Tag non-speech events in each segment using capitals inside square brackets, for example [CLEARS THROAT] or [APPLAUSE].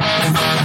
Muy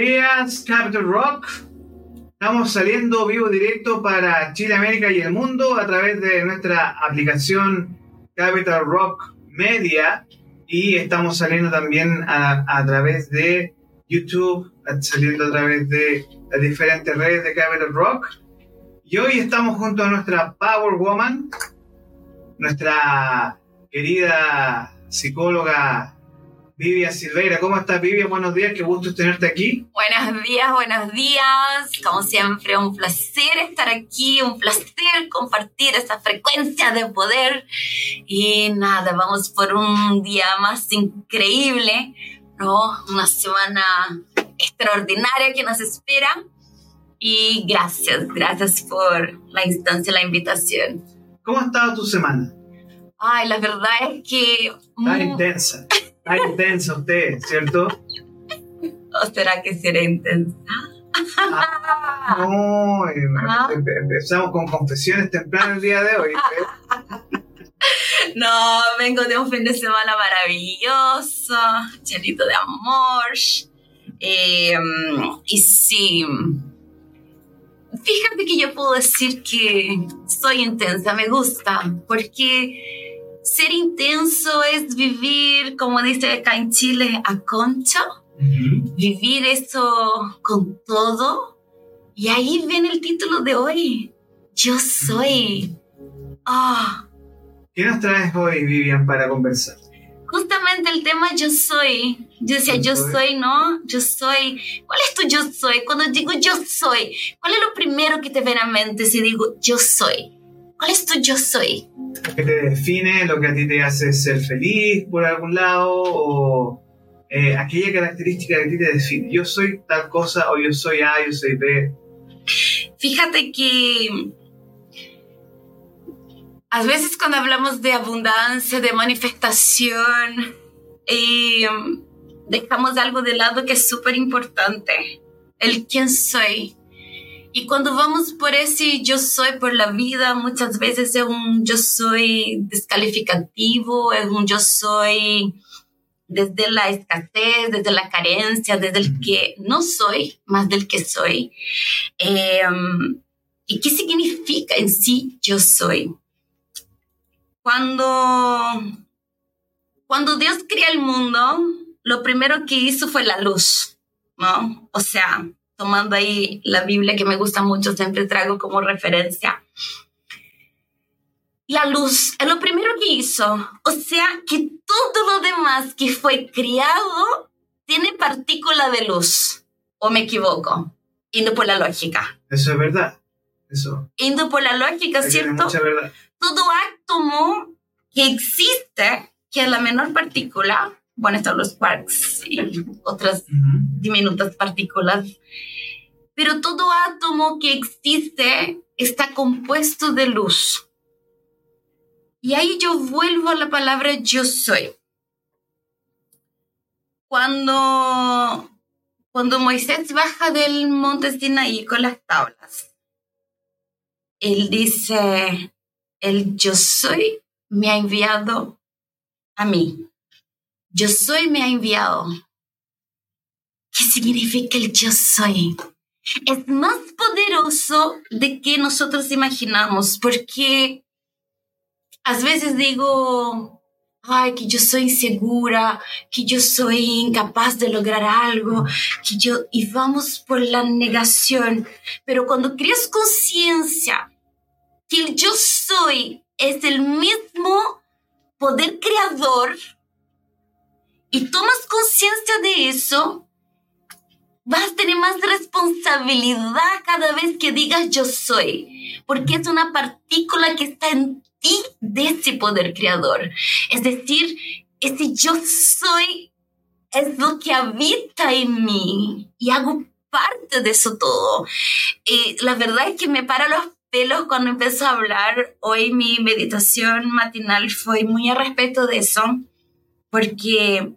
días, Capital Rock. Estamos saliendo vivo directo para Chile, América y el mundo a través de nuestra aplicación Capital Rock Media y estamos saliendo también a, a través de YouTube, saliendo a través de las diferentes redes de Capital Rock. Y hoy estamos junto a nuestra Power Woman, nuestra querida psicóloga Vivia Silveira. ¿Cómo estás, Vivia? Buenos días, qué gusto tenerte aquí. Buenos días, buenos días. Como siempre, un placer estar aquí, un placer compartir esta frecuencia de poder. Y nada, vamos por un día más increíble, ¿no? Una semana extraordinaria que nos espera. Y gracias, gracias por la instancia, la invitación. ¿Cómo ha estado tu semana? Ay, la verdad es que... Está intensa. Está intensa usted, ¿cierto? ¿O será que será intensa? Ah, no, eh, [LAUGHS] Ah. empe- empezamos con confesiones temprano el día de hoy. ¿eh? [LAUGHS] No, vengo de un fin de semana maravilloso, llenito de amor. Eh, y sí, fíjate que yo puedo decir que soy intensa, me gusta, porque ser intenso es vivir, como dice acá en Chile, a concho, Ujú. vivir eso con todo. Y ahí viene el título de hoy. Yo soy. Ah. ¿Qué nos traes hoy, Vivian, para conversar? Justamente el tema yo soy. Yo decía, Yo soy, ¿no? Yo soy. ¿Cuál es tu yo soy? Cuando digo yo soy, ¿cuál es lo primero que te viene a mente si digo yo soy? ¿Cuál es tu yo soy? ¿Lo que te define, lo que a ti te hace ser feliz por algún lado o eh, aquella característica que a ti te define? Yo soy tal cosa o yo soy A, yo soy B. Fíjate que a veces cuando hablamos de abundancia, de manifestación, eh, dejamos algo de lado que es súper importante, el quién soy. Y cuando vamos por ese yo soy por la vida, muchas veces es un yo soy descalificativo, es un yo soy desde la escasez, desde la carencia, desde el que no soy, más del que soy. Eh, ¿Y qué significa en sí yo soy? Cuando, cuando Dios crea el mundo, lo primero que hizo fue la luz, ¿no? O sea, tomando ahí la Biblia que me gusta mucho, siempre traigo como referencia. La luz es lo primero que hizo. O sea, que todo lo demás que fue creado tiene partícula de luz. ¿O me equivoco? Yendo por la lógica. Eso es verdad. Eso. Yendo por la lógica, ¿cierto? mucha verdad. todo átomo que existe, que es la menor partícula, bueno, están los quarks y otras diminutas partículas, pero todo átomo que existe está compuesto de luz. Y ahí yo vuelvo a la palabra yo soy. Cuando, cuando Moisés baja del monte Sinaí con las tablas, él dice, el yo soy me ha enviado a mí. Yo soy me ha enviado. ¿qué significa el yo soy? Es más poderoso de que nosotros imaginamos, porque a veces digo, ay, que yo soy insegura, que yo soy incapaz de lograr algo, que yo, y vamos por la negación. Pero cuando creas conciencia que el yo soy es el mismo poder creador y tomas conciencia de eso, vas a tener más responsabilidad cada vez que digas yo soy, porque es una partícula que está en ti de ese poder creador. Es decir, ese yo soy es lo que habita en mí y hago parte de eso todo. Y la verdad es que me para los pelos cuando empezó a hablar. Hoy mi meditación matinal fue muy a respecto de eso, porque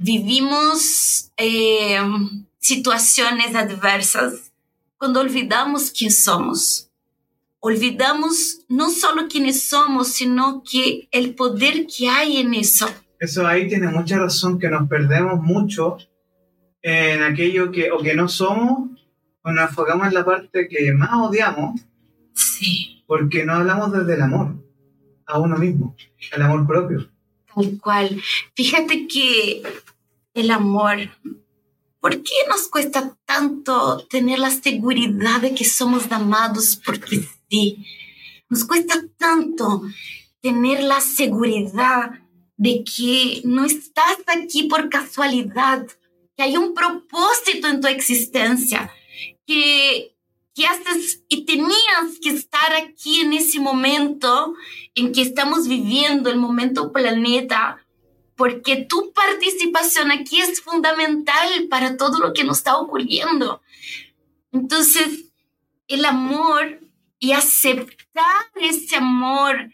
vivimos eh, situaciones adversas cuando olvidamos quién somos. Olvidamos no solo quiénes somos, sino que el poder que hay en eso. Eso ahí tiene mucha razón, que nos perdemos mucho en aquello que o que no somos o nos enfocamos en la parte que más odiamos. Sí. Porque no hablamos desde el amor a uno mismo, el amor propio. Tal cual. Fíjate que el amor, ¿por qué nos cuesta tanto tener la seguridad de que somos amados porque sí? Nos cuesta tanto tener la seguridad de que no estás aquí por casualidad, que hay un propósito en tu existencia, que, que haces y tenías que estar aquí en ese momento en que estamos viviendo, el momento planeta, porque tu participación aquí es fundamental para todo lo que nos está ocurriendo. Entonces, el amor y aceptar ese amor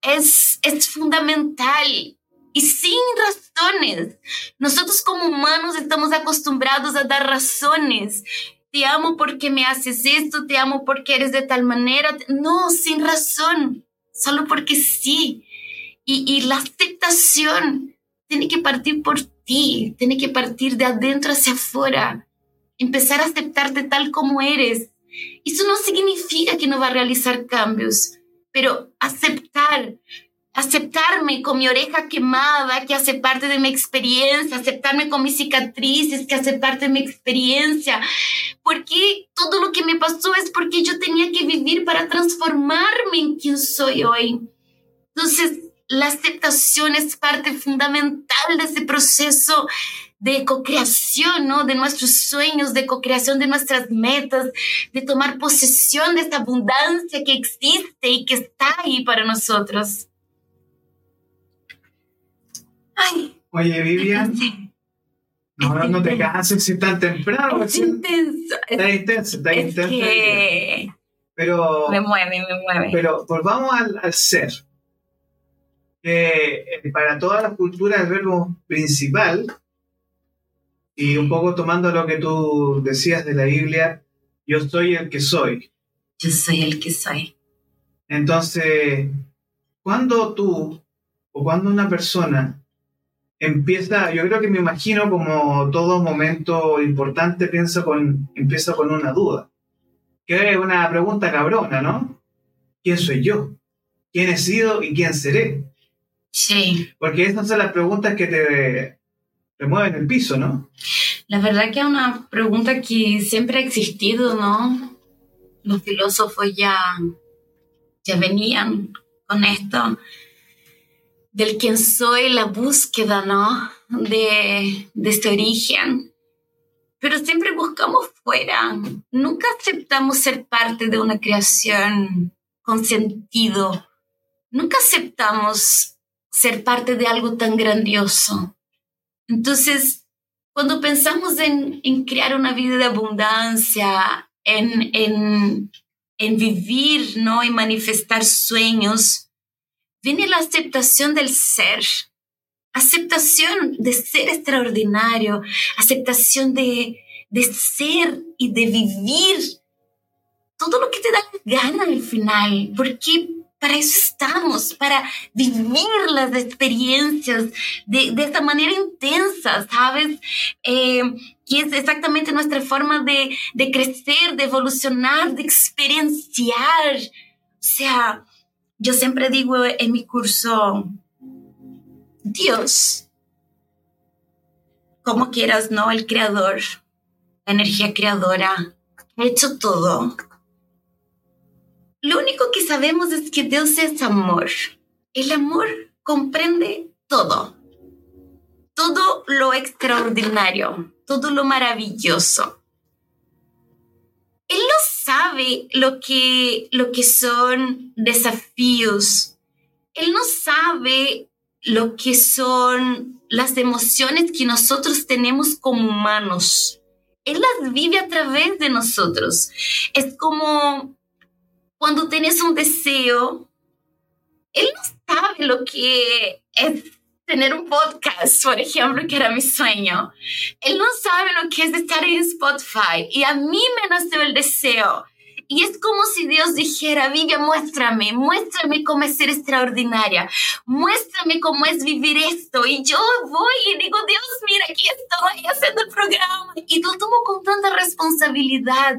es, es fundamental y sin razones. Nosotros como humanos estamos acostumbrados a dar razones. Te amo porque me haces esto, te amo porque eres de tal manera. No, sin razón, solo porque sí. Y, y la aceptación tiene que partir por ti, tiene que partir de adentro hacia afuera, empezar a aceptarte tal como eres. Eso no significa que no va a realizar cambios, pero aceptar, aceptarme con mi oreja quemada, que hace parte de mi experiencia, aceptarme con mis cicatrices, que hace parte de mi experiencia, porque todo lo que me pasó es porque yo tenía que vivir para transformarme en quien soy hoy. Entonces, la aceptación es parte fundamental de ese proceso de co-creación, ¿no? De nuestros sueños, de co-creación de nuestras metas, de tomar posesión de esta abundancia que existe y que está ahí para nosotros. Ay. Oye, Vivian. No, no te canses si tan temprano. Es intenso. Está intenso, está intenso. Que... Pero. Me mueve, me mueve. Pero volvamos al, al ser eh, para todas las culturas el verbo principal, y un poco tomando lo que tú decías de la Biblia, yo soy el que soy. Yo soy el que soy. Entonces, cuando tú o cuando una persona empieza, yo creo que me imagino como todo momento importante piensa con, empieza con una duda, que es una pregunta cabrona, ¿no? ¿Quién soy yo? ¿Quién he sido y quién seré? Sí. Porque esas son las preguntas que te remueven el piso, ¿no? La verdad que es una pregunta que siempre ha existido, ¿no? Los filósofos ya, ya venían con esto del quién soy, la búsqueda, ¿no? De, de este origen. Pero siempre buscamos fuera. Nunca aceptamos ser parte de una creación con sentido. Nunca aceptamos ser parte de algo tan grandioso. Entonces, cuando pensamos en, crear una vida de abundancia, en, en, en vivir, ¿no? Y manifestar sueños, viene la aceptación del ser, aceptación de ser extraordinario, aceptación de, de ser y de vivir todo lo que te da gana al final, porque para eso estamos, para vivir las experiencias de, de esta manera intensa, ¿sabes? Eh, que es exactamente nuestra forma de, de crecer, de evolucionar, de experienciar. O sea, yo siempre digo en mi curso, Dios, como quieras, ¿no? El creador, la energía creadora, ha hecho todo lo único que sabemos es que Dios es amor. El amor comprende todo. Todo lo extraordinario, todo lo maravilloso. Él sabe lo que, lo que son desafíos. Él no sabe lo que son las emociones que nosotros tenemos como humanos. Él las vive a través de nosotros. Es como cuando tienes un deseo, él no sabe lo que es tener un podcast, por ejemplo, que era mi sueño. Él no sabe lo que es estar en Spotify y a mí me nació el deseo. Y es como si Dios dijera, Vivian, muéstrame, muéstrame cómo es ser extraordinaria, muéstrame cómo es vivir esto. Y yo voy y digo, Dios, mira, aquí estoy haciendo el programa. Y lo tomo con tanta responsabilidad,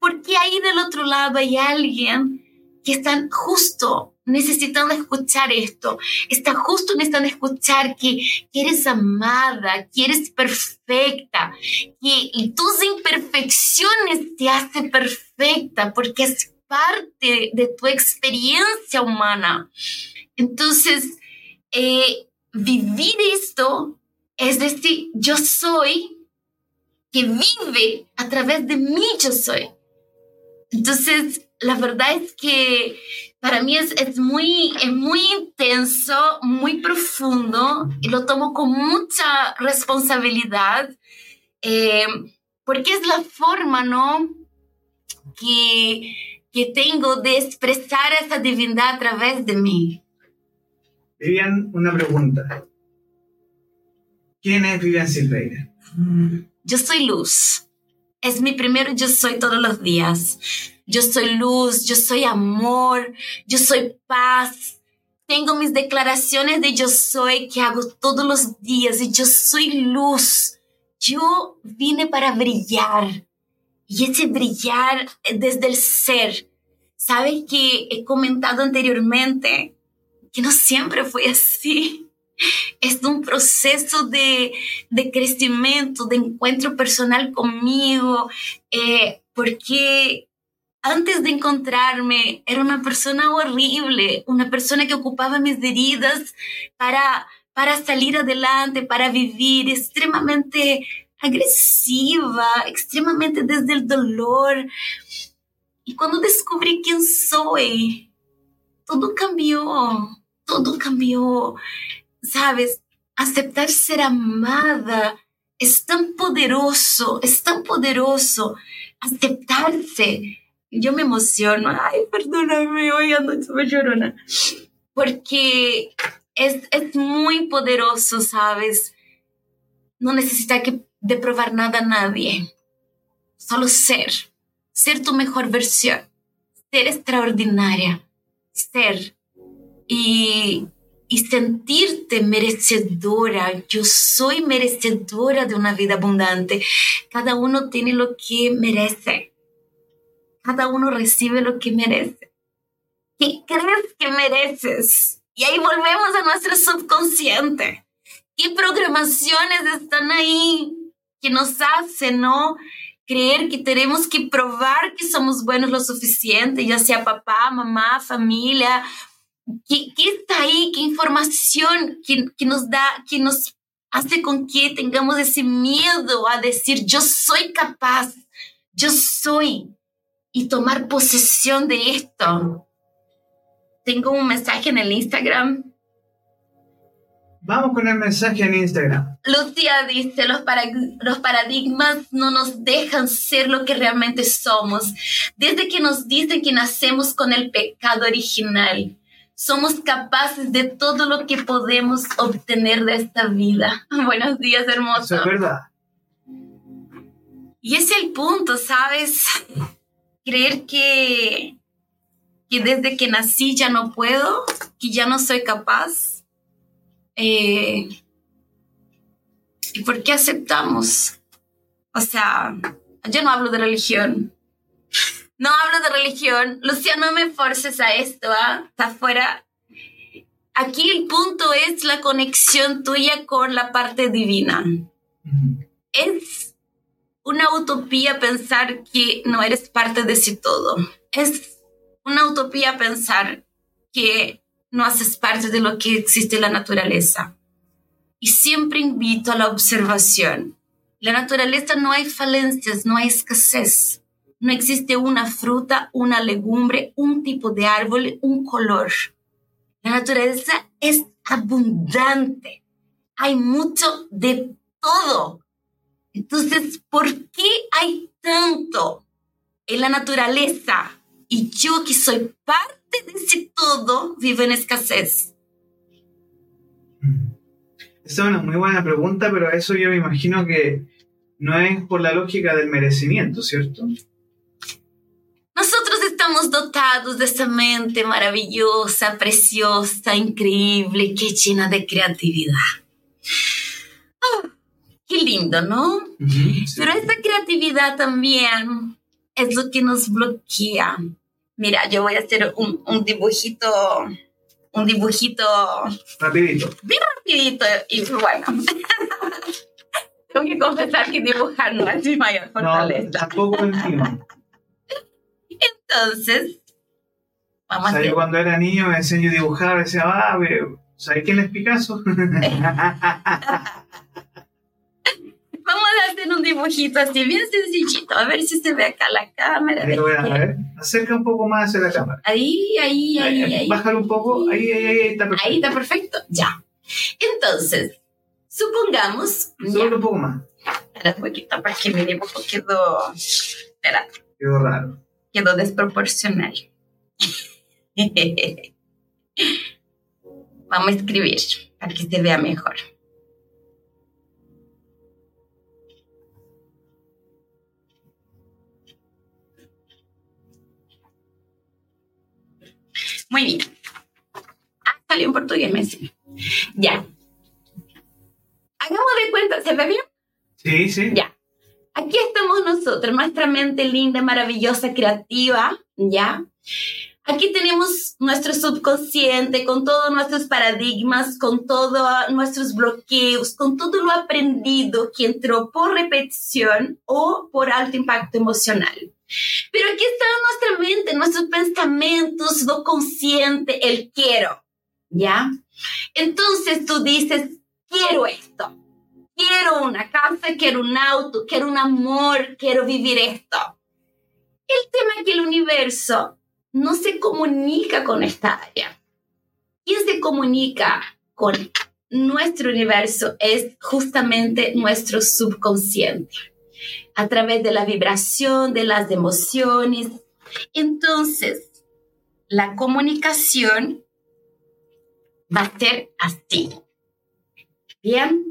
porque ahí del otro lado hay alguien que está justo necesitando escuchar esto, está justo necesitando escuchar que, eres amada, que eres perfecta, que tus imperfecciones te hacen perfecta porque es parte de tu experiencia humana. Entonces, eh, vivir esto es decir, yo soy que vive a través de mí, yo soy. Entonces, la verdad es que para mí es, es, muy, es muy intenso, muy profundo y lo tomo con mucha responsabilidad eh, porque es la forma, ¿no? Que, que tengo de expresar esa divinidad a través de mí. Vivian, una pregunta. ¿Quién es Vivian Silveira? Yo soy luz es mi primero yo soy todos los días. Yo soy luz, yo soy amor, yo soy paz. Tengo mis declaraciones de yo soy que hago todos los días y yo soy luz. Yo vine para brillar y ese brillar desde el ser. Sabes que he comentado anteriormente que no siempre fue así es un proceso de, de crecimiento, de encuentro personal conmigo, eh, porque antes de encontrarme era una persona horrible, una persona que ocupaba mis heridas para, para salir adelante, para vivir, extremadamente agresiva, extremadamente desde el dolor. Y cuando descubrí quién soy, todo cambió, todo cambió sabes, aceptar ser amada es tan poderoso, es tan poderoso. Aceptarse. Yo me emociono. Ay, perdóname, hoy ando súper llorona. Porque es, es muy poderoso, ¿sabes? No necesita que de probar nada a nadie. Solo ser. Ser tu mejor versión. Ser extraordinaria. Ser. Y y sentirte merecedora. Yo soy merecedora de una vida abundante. Cada uno tiene lo que merece. Cada uno recibe lo que merece. ¿Qué crees que mereces? Y ahí volvemos a nuestro subconsciente. ¿Qué programaciones están ahí que nos hacen, no? Creer que tenemos que probar que somos buenos lo suficiente, ya sea papá, mamá, familia, ¿Qué, está ahí? ¿Qué información que, que nos da, que nos hace con que tengamos ese miedo a decir yo soy capaz, yo soy y tomar posesión de esto? Tengo un mensaje en el Instagram. Vamos con el mensaje en Instagram. Lucía dice, los, los paradigmas no nos dejan ser lo que realmente somos, desde que nos dicen que nacemos con el pecado original somos capaces de todo lo que podemos obtener de esta vida. [LAUGHS] Buenos días, hermoso. es verdad. Y es el punto, ¿sabes? Creer que, que desde que nací ya no puedo, que ya no soy capaz. Eh, ¿Y por qué aceptamos? O sea, yo no hablo de religión. No hablo de religión. Lucía, no me forces a esto, ¿ah? Está fuera. Aquí el punto es la conexión tuya con la parte divina. Es una utopía pensar que no eres parte de ese todo. Es una utopía pensar que no haces parte de lo que existe en la naturaleza. Y siempre invito a la observación. La naturaleza no hay falencias, no hay escasez. No existe una fruta, una legumbre, un tipo de árbol, un color. La naturaleza es abundante. Hay mucho de todo. Entonces, ¿por qué hay tanto en la naturaleza? Y yo que soy parte de ese todo, vivo en escasez. Esa es una muy buena pregunta, pero eso yo me imagino que no es por la lógica del merecimiento, ¿cierto? Nosotros estamos dotados de esa mente maravillosa, preciosa, increíble, que llena de creatividad. Qué lindo, ¿no? Pero esa creatividad también es lo que nos bloquea. Mira, yo voy a hacer un, un dibujito un dibujito. Rapidito. Bien rapidito y bueno. [LAUGHS] Tengo que confesar que dibujar no es mi mayor fortaleza. No, tampoco encima. Entonces, vamos o sea, a yo cuando era niño me enseñó a dibujar, decía, ah, ¿sabes quién es Picasso? [LAUGHS] Un dibujito así, bien sencillito. A ver si se ve acá la cámara. Ahí lo voy a ver. Acerca un poco más hacia la cámara. Ahí, ahí, ahí, ahí. Bájalo un poco. Ahí, ahí, ahí, está perfecto. Ahí está perfecto. Ya. Entonces, supongamos. Solo un poco más. Espera un poquito para que mi dibujo quedó. Espera. Quedó raro. Quedó desproporcional. [LAUGHS] Vamos a escribir para que se vea mejor. Muy bien. Ah, salió en portugués, me Ya. Hagamos de cuenta, ¿se ve bien? Sí, sí. Ya. Aquí estamos nosotros, nuestra mente linda, maravillosa, creativa, ¿ya? Aquí tenemos nuestro subconsciente con todos nuestros paradigmas, con todos nuestros bloqueos, con todo lo aprendido que entró por repetición o por alto impacto emocional. Pero aquí está nuestra mente, nuestros pensamientos, lo consciente, el quiero, ¿ya? Entonces tú dices, quiero esto, quiero una casa, quiero un auto, quiero un amor, quiero vivir esto. El tema es que el universo no se comunica con esta área. ¿Quién se comunica con nuestro universo? Es justamente nuestro subconsciente a través de la vibración, de las emociones. Entonces, la comunicación va a ser así. Bien,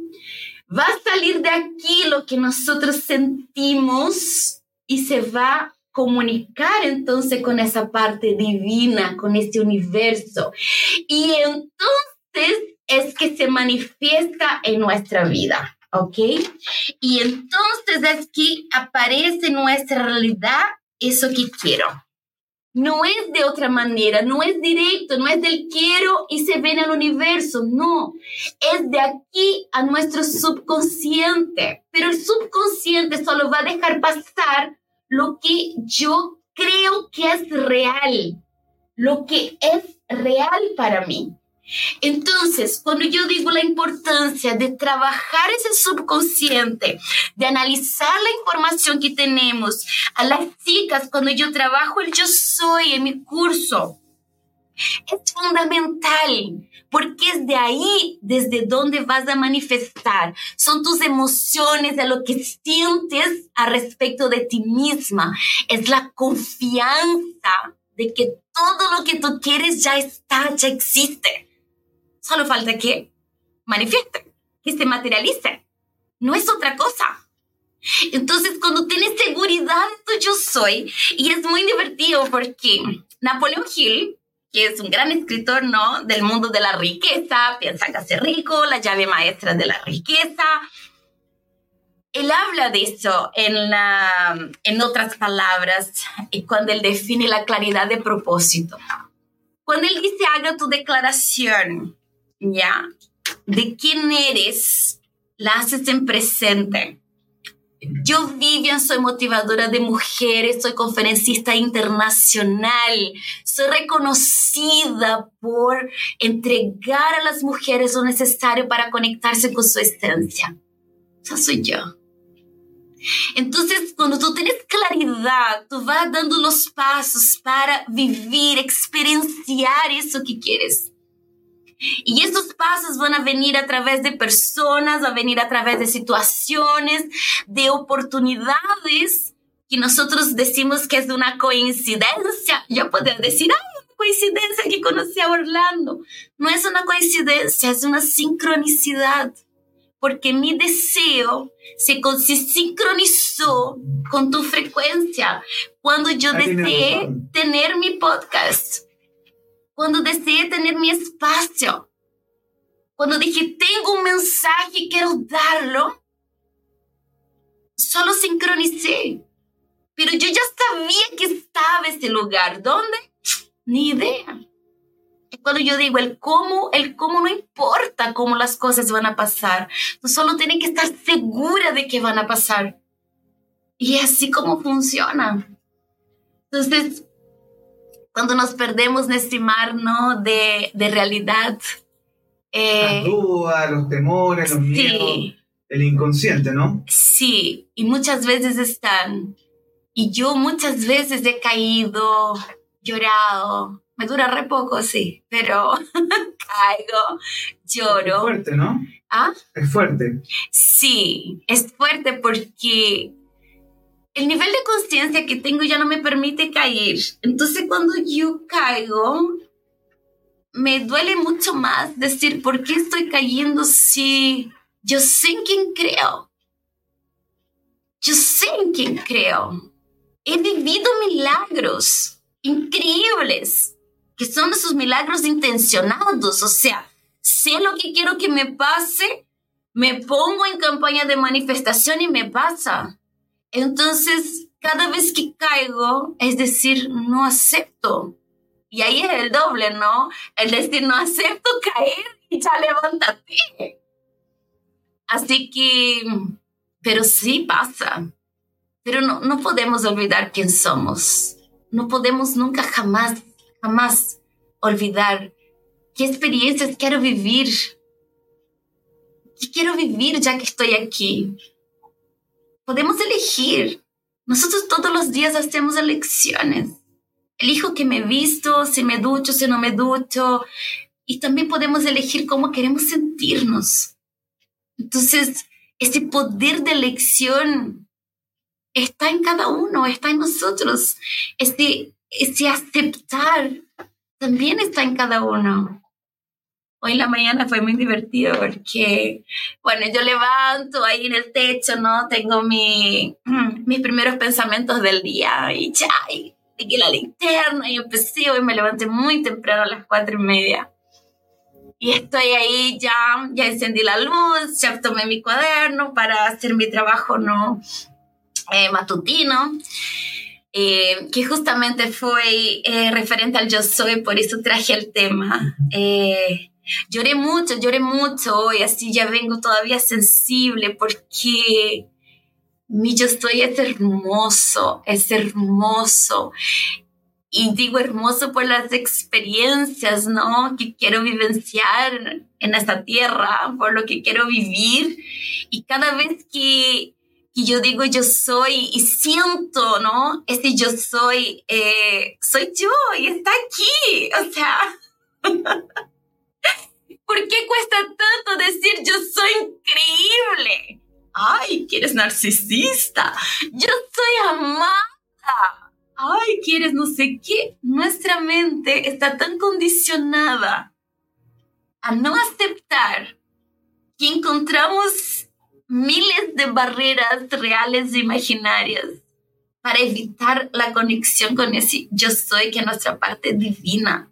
va a salir de aquí lo que nosotros sentimos y se va a comunicar entonces con esa parte divina, con este universo. Y entonces es que se manifiesta en nuestra vida. ¿Ok? Y entonces aquí aparece nuestra realidad eso que quiero. No es de otra manera, no es directo, no es del quiero y se ve en el universo, no. Es de aquí a nuestro subconsciente. Pero el subconsciente solo va a dejar pasar lo que yo creo que es real, lo que es real para mí. Entonces, cuando yo digo la importancia de trabajar ese subconsciente, de analizar la información que tenemos, a las chicas, cuando yo trabajo el yo soy en mi curso, es fundamental porque es de ahí desde donde vas a manifestar. Son tus emociones, de lo que sientes a respecto de ti misma. Es la confianza de que todo lo que tú quieres ya está, ya existe. Solo falta que manifieste, que se materialice. No es otra cosa. Entonces, cuando tienes seguridad yo soy, y es muy divertido porque Napoleón Hill, que es un gran escritor, ¿no? Del mundo de la riqueza, piensa que hace rico, la llave maestra de la riqueza. Él habla de eso en, en otras palabras, cuando él define la claridad de propósito. Cuando él dice, haga tu declaración, ¿ya? De quién eres, la haces en presente. Yo, Vivian, soy motivadora de mujeres, soy conferencista internacional, soy reconocida por entregar a las mujeres lo necesario para conectarse con su esencia. Esa soy yo. Entonces, cuando tú tienes claridad, tú vas dando los pasos para vivir, experienciar eso que quieres. Y esos pasos van a venir a través de personas, a venir a través de situaciones, de oportunidades que nosotros decimos que es una coincidencia. Yo podría decir, ay, una coincidencia que conocí a Orlando. No es una coincidencia, es una sincronicidad. Porque mi deseo se, se sincronizó con tu frecuencia cuando yo deseé tener mi podcast cuando deseé tener mi espacio, cuando dije, tengo un mensaje y quiero darlo, solo sincronicé. Pero yo ya sabía que estaba ese lugar. ¿Dónde? Ni idea. Cuando yo digo el cómo, el cómo no importa cómo las cosas van a pasar. Tú solo tienes que estar segura de que van a pasar. Y así como funciona. Entonces, cuando nos perdemos en estimar, ¿no? De, de realidad. Eh, Las dudas, los temores, los miedos, el inconsciente, ¿no? Sí, y muchas veces están. Y yo muchas veces he caído, llorado. Me dura re poco, sí, pero [LAUGHS] caigo, lloro. Es fuerte, ¿no? ¿Ah? Es fuerte. Sí, es fuerte porque el nivel de conciencia que tengo ya no me permite caer. Entonces cuando yo caigo, me duele mucho más decir, ¿por qué estoy cayendo si yo sé en quién creo? Yo sé en quién creo. He vivido milagros increíbles, que son esos milagros intencionados. O sea, sé lo que quiero que me pase, me pongo en campaña de manifestación y me pasa. Entonces, cada vez que caigo, es decir, no acepto. Y ahí es el doble, ¿no? El decir, no acepto caer y ya levántate. Así que, pero sí pasa. Pero no, no podemos olvidar quién somos. No podemos nunca jamás, jamás olvidar qué experiencias quiero vivir. ¿Qué quiero vivir ya que estoy aquí? Podemos elegir. Nosotros todos los días hacemos elecciones. Elijo que me visto, si me ducho, si no me ducho. Y también podemos elegir cómo queremos sentirnos. Entonces, ese poder de elección está en cada uno, está en nosotros. Ese, ese aceptar también está en cada uno. Hoy en la mañana fue muy divertido porque, bueno, yo levanto ahí en el techo, ¿no? Tengo mi, [CLEARS THROAT] mis primeros pensamientos del día y ya, y pegué la linterna y empecé, hoy me levanté muy temprano a las cuatro y media. Y estoy ahí ya, ya encendí la luz, ya tomé mi cuaderno para hacer mi trabajo, ¿no? Eh, matutino. Eh, que justamente fue eh, referente al yo soy, por eso traje el tema. Eh, Lloré mucho, lloré mucho y así ya vengo todavía sensible porque mi yo estoy es hermoso, es hermoso. Y digo hermoso por las experiencias, ¿no? Que quiero vivenciar en esta tierra, por lo que quiero vivir. Y cada vez que, que yo digo yo soy y siento, ¿no? Ese yo soy, eh, soy yo y está aquí. O sea, [LAUGHS] ¿Por qué cuesta tanto decir yo soy increíble? Ay, que eres narcisista. Yo soy amada. Ay, quieres no sé qué. Nuestra mente está tan condicionada a no aceptar que encontramos miles de barreras reales e imaginarias para evitar la conexión con ese yo soy, que es nuestra parte divina.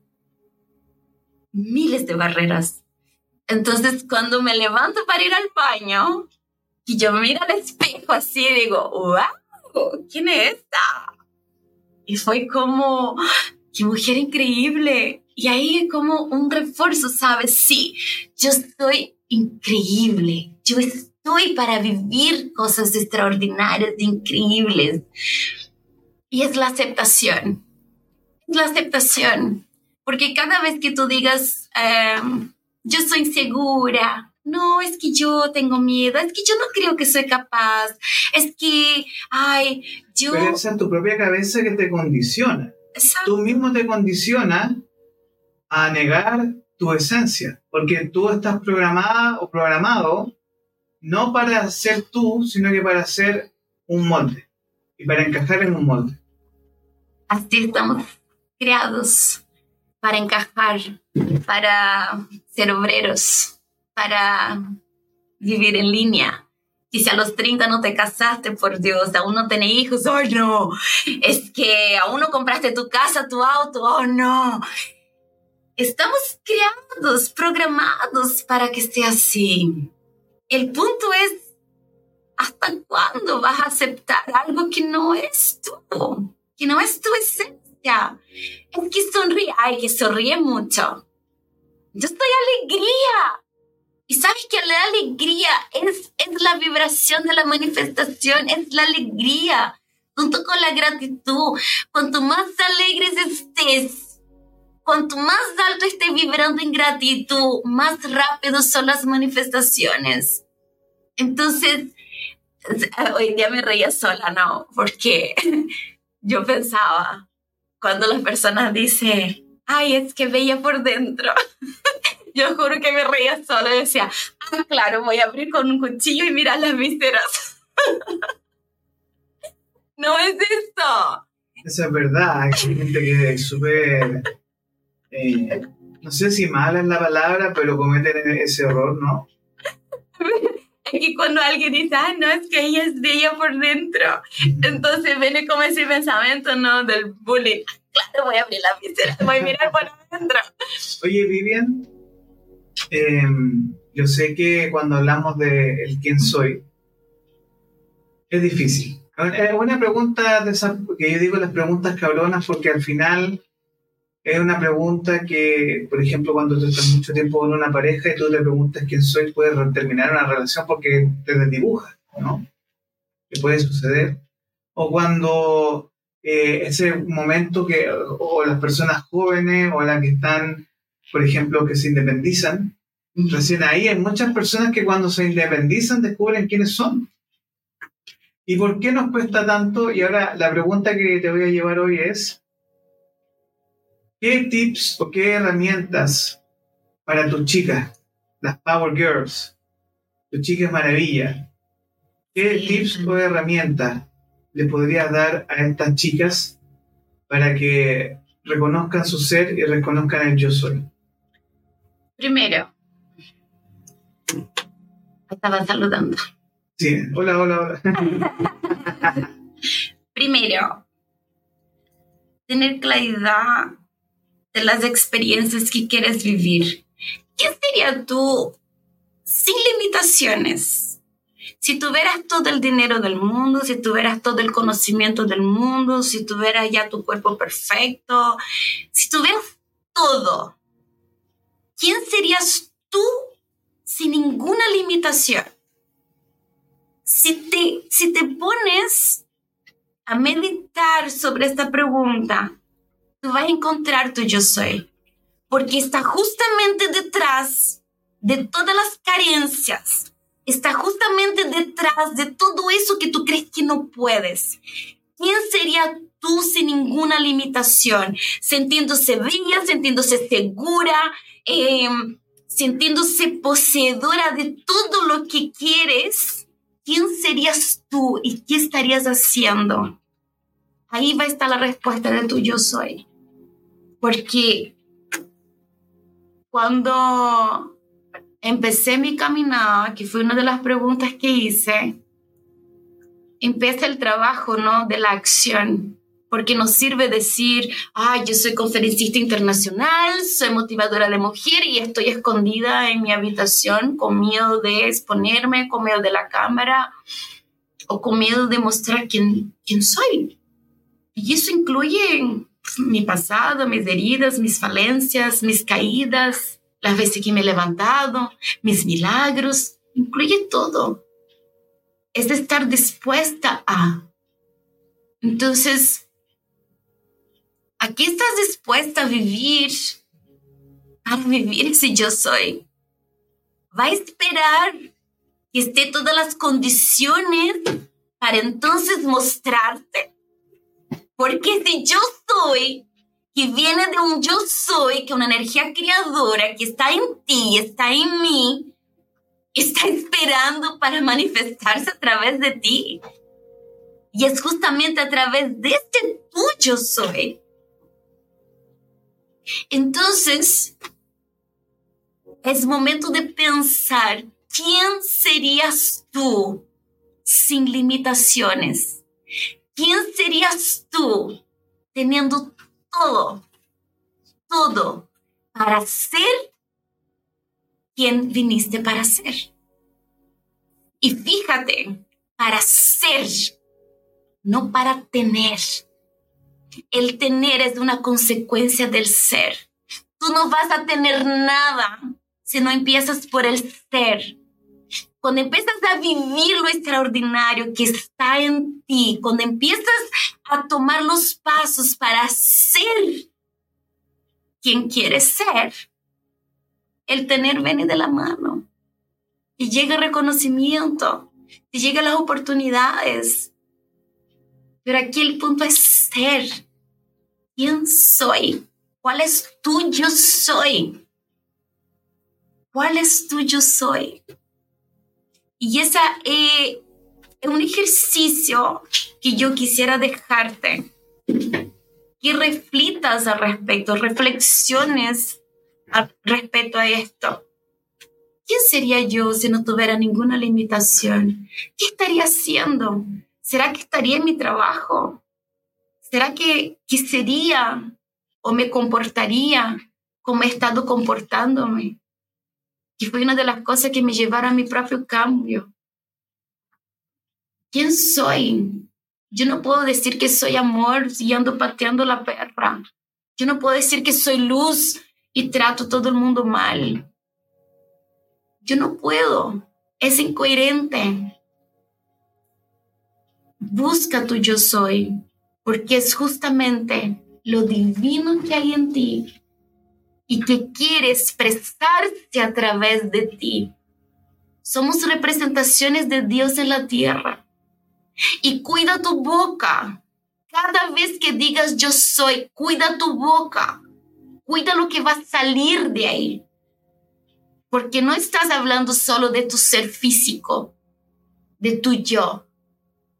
Miles de barreras. Entonces, cuando me levanto para ir al baño, y yo miro al espejo así, digo, wow, ¿quién es esta? Y fue como, qué mujer increíble. Y ahí como un refuerzo, ¿sabes? Sí, yo estoy increíble. Yo estoy para vivir cosas extraordinarias, increíbles. Y es la aceptación. La aceptación. Porque cada vez que tú digas, em, yo soy segura, no, es que yo tengo miedo, es que yo no creo que soy capaz, es que, ay, yo... Pero es tu propia cabeza que te condiciona. Tú mismo te condicionas a negar tu esencia, porque tú estás programada o programado no para ser tú, sino que para ser un molde y para encajar en un molde. Así estamos creados para encajar, para ser obreros, para vivir en línea. Y si a los 30 no te casaste, por Dios, aún no tenés hijos, oh no, es que aún no compraste tu casa, tu auto, oh no. Estamos creados, programados para que sea así. El punto es, ¿hasta cuándo vas a aceptar algo que no es tú? Que no es tu esencia. Es que sonríe, ay, que sonríe mucho. Yo estoy alegría. Y sabes que la alegría es, es la vibración de la manifestación, es la alegría, junto con la gratitud. Cuanto más alegres estés, cuanto más alto estés vibrando en gratitud, más rápido son las manifestaciones. Entonces, hoy día me reía sola, ¿no? Porque [LAUGHS] yo pensaba, cuando las personas dicen, ay, es que bella por dentro. [LAUGHS] Yo juro que me reía sola y decía, ah, claro, voy a abrir con un cuchillo y mirar las vísceras. [LAUGHS] no es esto. Eso es verdad, hay gente que es súper, eh, no sé si mala es la palabra, pero cometen ese error, ¿no? [LAUGHS] Que cuando alguien dice, ah, no, es que ella es bella por dentro, entonces viene como ese pensamiento, ¿no? Del bullying. Claro, voy a abrir la vísceras, voy a mirar por adentro. Oye, Vivian, Em, yo sé que cuando hablamos de el quién soy, es difícil. Es una pregunta de esas, que yo digo las preguntas cabronas porque al final es una pregunta que, por ejemplo, cuando tú estás mucho tiempo con una pareja y tú te preguntas quién soy, puedes terminar una relación porque te desdibuja, ¿no? Que puede suceder. O cuando eh, ese momento que, o las personas jóvenes o las que están, por ejemplo, que se independizan, Recién ahí hay muchas personas que cuando se independizan descubren quiénes son. ¿Y por qué nos cuesta tanto? Y ahora la pregunta que te voy a llevar hoy es, ¿qué tips o qué herramientas para tus chicas, las Power Girls, tus chicas maravilla, qué tips o herramientas le podrías dar a estas chicas para que reconozcan su ser y reconozcan el yo soy? Primero, estaba saludando. Sí, hola, hola, hola. [LAUGHS] Primero, tener claridad de las experiencias que quieres vivir. ¿Qué sería tú sin limitaciones? Si tuvieras todo el dinero del mundo, si tuvieras todo el conocimiento del mundo, si tuvieras ya tu cuerpo perfecto, si tuvieras todo, ¿quién serías tú sin ninguna limitación. Si te, si te pones a meditar sobre esta pregunta, tú vas a encontrar tu yo soy, porque está justamente detrás de todas las carencias, está justamente detrás de todo eso que tú crees que no puedes. ¿Quién sería tú sin ninguna limitación? Sintiéndose bella, sintiéndose segura, eh, sintiéndose poseedora de todo lo que quieres, ¿quién serías tú y qué estarías haciendo? Ahí va a estar la respuesta de tu yo soy. Porque cuando empecé mi caminada, que fue una de las preguntas que hice, empieza el trabajo, ¿no? De la acción. Porque nos sirve decir, ah, yo soy conferencista internacional, soy motivadora de mujer y estoy escondida en mi habitación con miedo de exponerme, con miedo de la cámara o con miedo de mostrar quién, quién soy. Y eso incluye mi pasado, mis heridas, mis falencias, mis caídas, las veces que me he levantado, mis milagros, incluye todo. Es de estar dispuesta a. Entonces, aquí estás dispuesta a vivir, a vivir ese yo soy. Va a esperar que esté todas las condiciones para entonces mostrarte. Porque si yo soy, que viene de un yo soy, que una energía creadora que está en ti, está en mí, está esperando para manifestarse a través de ti. Y es justamente a través de este tuyo soy. Entonces, es momento de pensar quién serías tú sin limitaciones. ¿Quién serías tú teniendo todo, todo para ser quien viniste para ser? Y fíjate, para ser, no para tener. El tener es una consecuencia del ser. Tú no vas a tener nada si no empiezas por el ser. Cuando empiezas a vivir lo extraordinario que está en ti, cuando empiezas a tomar los pasos para ser quien quieres ser, el tener viene de la mano. Y llega el reconocimiento, y llegan las oportunidades. Pero aquí el punto es ser. ¿Quién soy? ¿Cuál es tu yo soy? ¿Cuál es tu yo soy? Y esa eh, es un ejercicio que yo quisiera dejarte. Que reflitas al respecto, reflexiones respecto a esto. ¿Quién sería yo si no tuviera ninguna limitación? ¿Qué estaría haciendo? ¿Será que estaría en mi trabajo? ¿Será que, que sería o me comportaría como he estado comportándome? Que fue una de las cosas que me llevaron a mi propio cambio. ¿Quién soy? Yo no puedo decir que soy amor y ando pateando la perra. Yo no puedo decir que soy luz y trato todo el mundo mal. Yo no puedo. Es incoherente. Busca tu yo soy, porque es justamente lo divino que hay en ti y que quiere expresarse a través de ti. Somos representaciones de Dios en la tierra. Y cuida tu boca. Cada vez que digas yo soy, cuida tu boca. Cuida lo que va a salir de ahí. Porque no estás hablando solo de tu ser físico, de tu yo.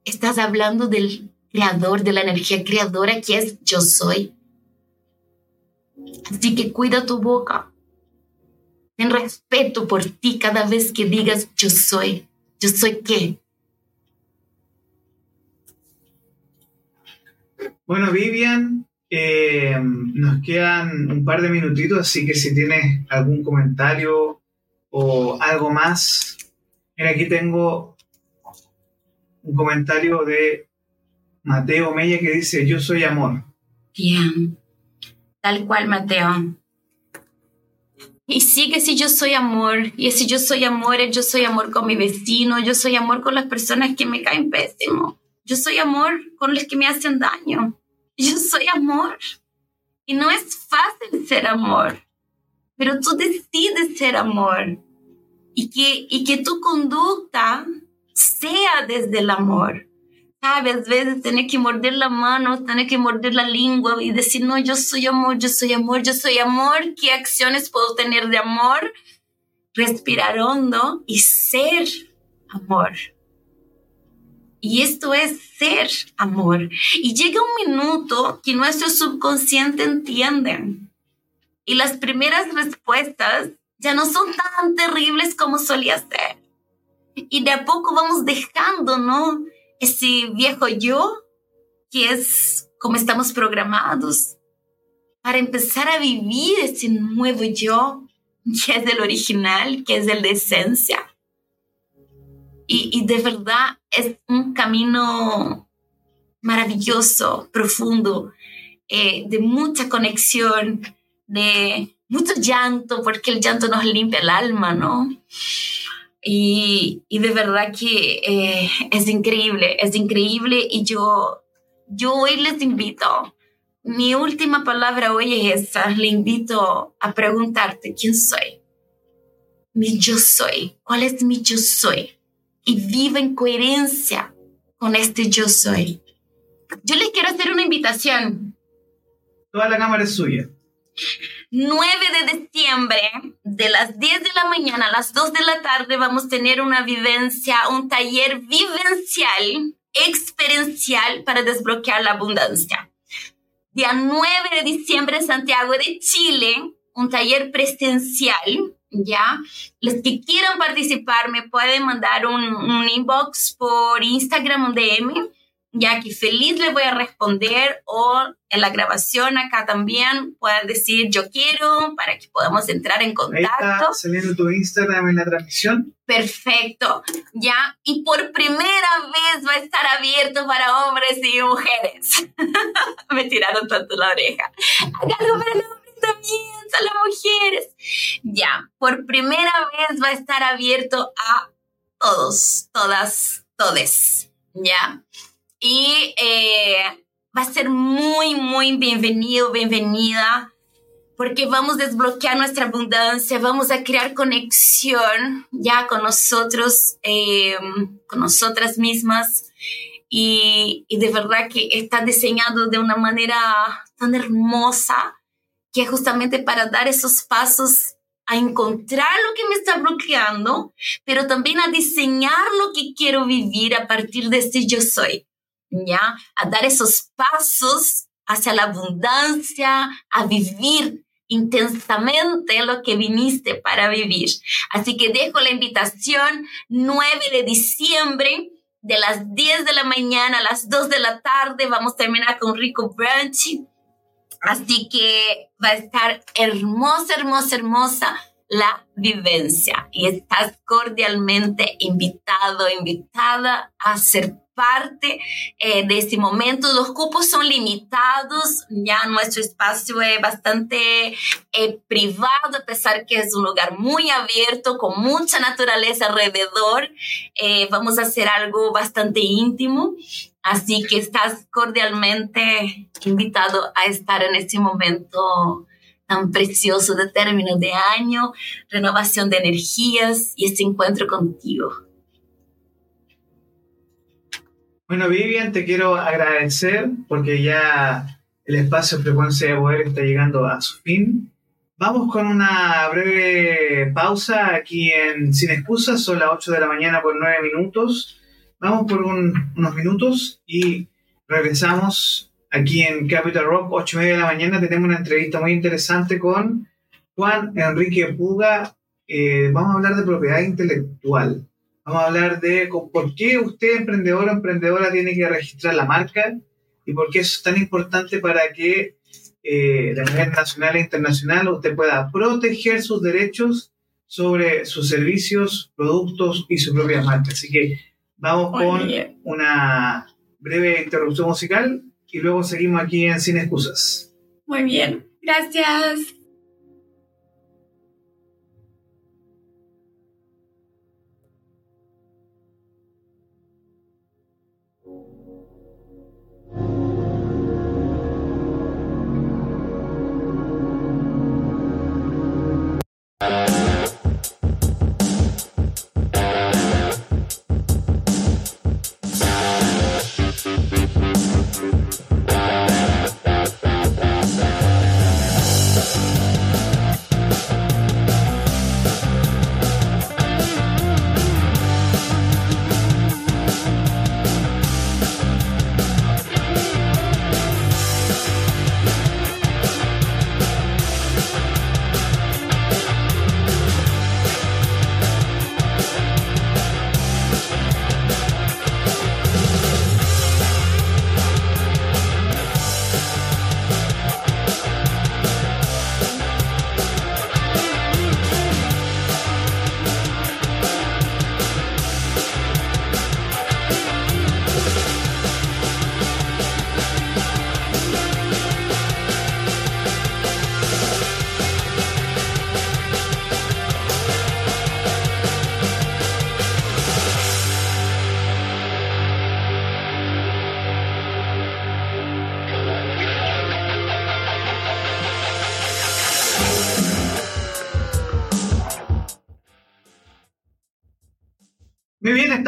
Estás hablando del creador, de la energía creadora que es yo soy. Así que cuida tu boca. Ten respeto por ti cada vez que digas yo soy. ¿Yo soy qué? Bueno, Vivian, eh, nos quedan un par de minutitos, así que si tienes algún comentario o algo más, mira, aquí tengo un comentario de Mateo Mella que dice, yo soy amor. Bien tal cual, Mateo. Y sí que si yo soy amor, y si yo soy amor, yo soy amor con mi vecino, yo soy amor con las personas que me caen pésimo, yo soy amor con los que me hacen daño, yo soy amor. Y no es fácil ser amor, pero tú decides ser amor y que, y que tu conducta sea desde el amor. ¿Sabes? A veces tener que morder la mano, tener que morder la lengua y decir, no, yo soy amor, yo soy amor, yo soy amor. ¿Qué acciones puedo tener de amor? Respirar hondo y ser amor. Y esto es ser amor. Y llega un minuto que nuestro subconsciente entiende. Y las primeras respuestas ya no son tan terribles como solía ser. Y de a poco vamos dejando, ¿no? Ese viejo yo, que es como estamos programados, para empezar a vivir ese nuevo yo, que es el original, que es el de esencia. Y, y de verdad es un camino maravilloso, profundo, eh, de mucha conexión, de mucho llanto, porque el llanto nos limpia el alma, ¿no? Y, y de verdad que eh, es increíble, es increíble y yo, yo hoy les invito, mi última palabra hoy es esa, le invito a preguntarte, ¿quién soy? Mi yo soy, ¿cuál es mi yo soy? Y vive en coherencia con este yo soy. Yo les quiero hacer una invitación. Toda la cámara es suya. 9 de diciembre, de las 10 de la mañana a las 2 de la tarde, vamos a tener una vivencia, un taller vivencial, experiencial para desbloquear la abundancia. Día 9 de diciembre Santiago de Chile, un taller presencial, ¿ya? Los que quieran participar me pueden mandar un, inbox por Instagram, DM ya que feliz le voy a responder o en la grabación acá también puedan decir yo quiero para que podamos entrar en contacto. Ahí está saliendo tu Instagram en la transmisión. Perfecto, ya. Y por primera vez va a estar abierto para hombres y mujeres. [LAUGHS] Me tiraron tanto la oreja. Hágalo para los hombres también, son las mujeres. Ya, por primera vez va a estar abierto a todos, todas, todes. Ya y eh, va a ser muy, muy bienvenido, bienvenida, porque vamos a desbloquear nuestra abundancia, vamos a crear conexión ya con nosotros, eh, con nosotras mismas. Y, y de verdad que está diseñado de una manera tan hermosa que es justamente para dar esos pasos a encontrar lo que me está bloqueando, pero también a diseñar lo que quiero vivir a partir de este yo soy. ¿Ya? A dar esos pasos hacia la abundancia, a vivir intensamente lo que viniste para vivir. Así que dejo la invitación 9 de diciembre de las 10 de la mañana a las 2 de la tarde. Vamos a terminar con rico brunch. Así que va a estar hermosa, hermosa, hermosa la vivencia y estás cordialmente invitado, invitada a ser parte eh, de este momento. Los cupos son limitados, ya nuestro espacio es bastante eh, privado, a pesar que es un lugar muy abierto, con mucha naturaleza alrededor. Eh, vamos a hacer algo bastante íntimo. Así que estás cordialmente invitado a estar en este momento tan precioso de término de año, renovación de energías y este encuentro contigo. Bueno, Vivian, te quiero agradecer porque ya el espacio Frecuencia de Poder está llegando a su fin. Vamos con una breve pausa aquí en Sin Excusas, son las 8 de la mañana por 9 minutos. Vamos por unos minutos y regresamos aquí en Capital Rock, 8 y media de la mañana. Tenemos una entrevista muy interesante con Juan Enrique Puga. Eh, vamos a hablar de propiedad intelectual. Vamos a hablar de por qué usted, emprendedor o emprendedora, tiene que registrar la marca y por qué eso es tan importante para que eh, de manera nacional e internacional usted pueda proteger sus derechos sobre sus servicios, productos y su propia marca. Así que vamos con una breve interrupción musical y luego seguimos aquí en Sin Excusas. Muy bien, gracias.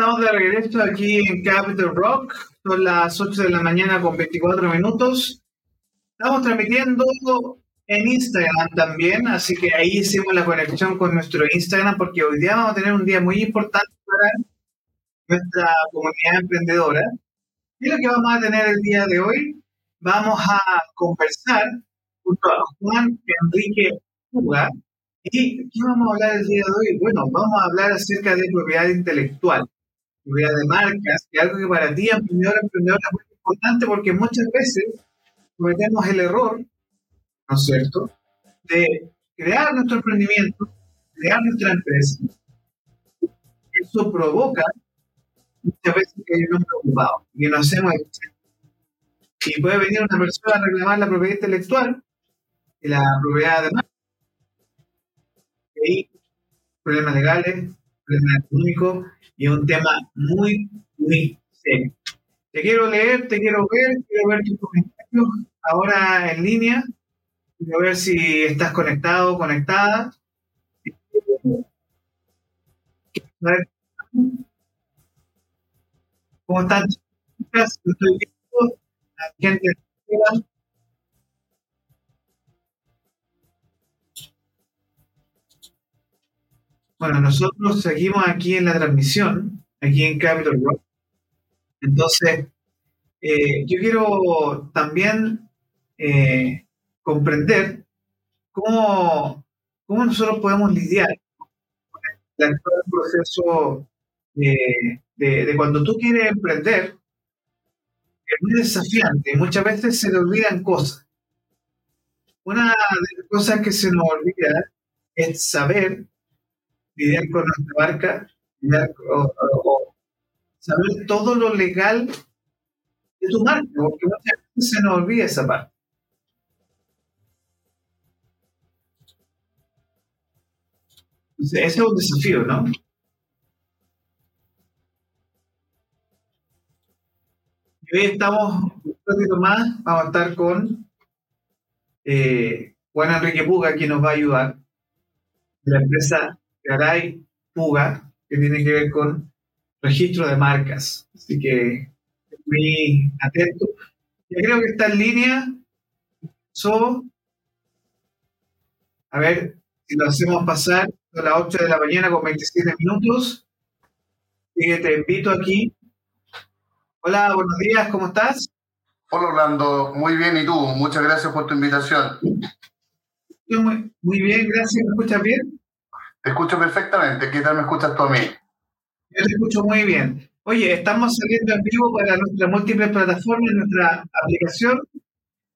Estamos de regreso aquí en Capital Rock. Son las 8 de la mañana con 24 minutos. Estamos transmitiendo en Instagram también, así que ahí hicimos la conexión con nuestro Instagram porque hoy día vamos a tener un día muy importante para nuestra comunidad emprendedora. Y lo que vamos a tener el día de hoy, vamos a conversar junto a Juan Enrique Puga, ¿Y qué vamos a hablar el día de hoy? Bueno, vamos a hablar acerca de propiedad intelectual, propiedad de marcas, que algo que para ti, emprendedor, emprendedor, es muy importante porque muchas veces cometemos el error, ¿no es cierto?, de crear nuestro emprendimiento, crear nuestra empresa. Eso provoca muchas veces que hay un hombre ocupado y que no hacemos Y puede venir una persona a reclamar la propiedad intelectual y la propiedad de marca problemas legales, problemas económicos y un tema muy, muy serio. Te quiero leer, te quiero ver, quiero ver tus comentarios ahora en línea. Quiero ver si estás conectado o conectada. ¿Cómo están? Estoy viendo la gente Bueno, nosotros seguimos aquí en la transmisión, aquí en Capital Rock. Entonces, eh, yo quiero también eh, comprender cómo, cómo, nosotros podemos lidiar con el proceso de, de, cuando tú quieres emprender, es muy desafiante muchas veces se le olvidan cosas. Una de las cosas que se nos olvida es saber lidiar con nuestra marca, o, saber todo lo legal de tu marca, porque muchas veces se nos olvida esa parte. ese es un desafío, ¿no? Y hoy estamos, un ratito más, vamos a estar con eh, Juan Enrique Puga, quien nos va a ayudar, de la empresa Garay Puga, que tiene que ver con registro de marcas. Así que muy atento. Yo creo que está en línea. So, a ver si lo hacemos pasar a las 8 de la mañana con 27 minutos. Y te invito aquí. Hola, buenos días, ¿cómo estás? Hola Orlando, muy bien, ¿y tú? Muchas gracias por tu invitación. Muy, muy bien, gracias, ¿me escuchas bien? Te escucho perfectamente. ¿Qué tal me escuchas tú a mí? Yo te escucho muy bien. Oye, estamos saliendo en vivo para nuestras múltiples plataformas, nuestra aplicación.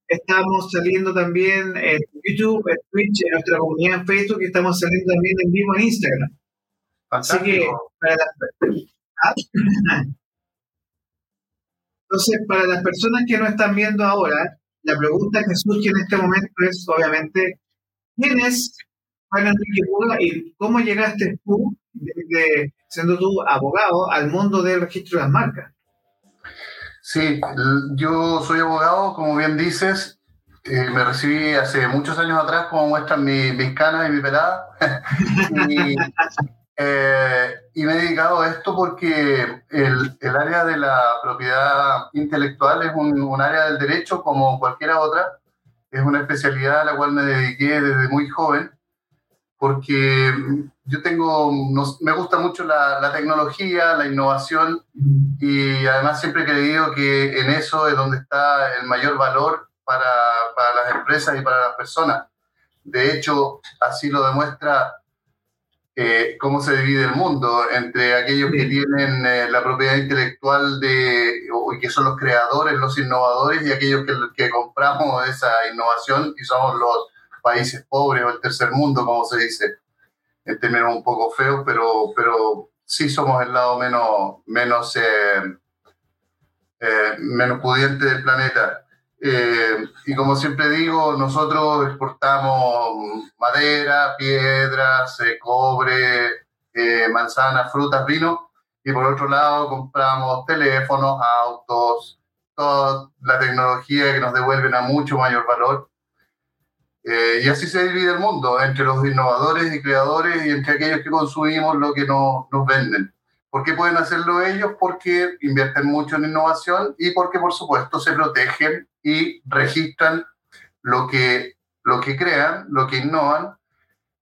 Estamos saliendo también en YouTube, en Twitch, en nuestra comunidad en Facebook y estamos saliendo también en vivo en Instagram. Así que, para las, ¿Ah? Entonces, para las personas que no están viendo ahora, la pregunta que surge en este momento es, obviamente, ¿quién es y cómo llegaste tú, siendo tú abogado, al mundo del registro de las marcas. Sí, yo soy abogado, como bien dices, eh, me recibí hace muchos años atrás, como muestran mis canas y mi pelada. [LAUGHS] Eh, y, me he dedicado a esto porque el, el, área de la propiedad intelectual es un, un, área del derecho como cualquiera otra. Es una especialidad a la cual me dediqué desde muy joven porque yo tengo, me gusta mucho la, tecnología, la innovación y además siempre he creído que en eso es donde está el mayor valor para, para las empresas y para las personas. De hecho, así lo demuestra eh, cómo se divide el mundo entre aquellos que tienen eh, la propiedad intelectual de, y que son los creadores, los innovadores, y aquellos que, que compramos esa innovación y somos los países pobres o el tercer mundo, como se dice, en términos un poco feos, pero, pero sí somos el lado menos, menos, eh, eh, menos pudiente del planeta. Eh, y como siempre digo, nosotros exportamos madera, piedras, cobre, manzanas, frutas, vino, y por otro lado compramos teléfonos, autos, toda la tecnología que nos devuelven a mucho mayor valor eh, y así se divide el mundo entre los innovadores y creadores y entre aquellos que consumimos lo que nos, nos venden. ¿Por qué pueden hacerlo ellos? Porque invierten mucho en innovación y porque, por supuesto, se protegen y registran lo que, lo que crean, lo que innovan.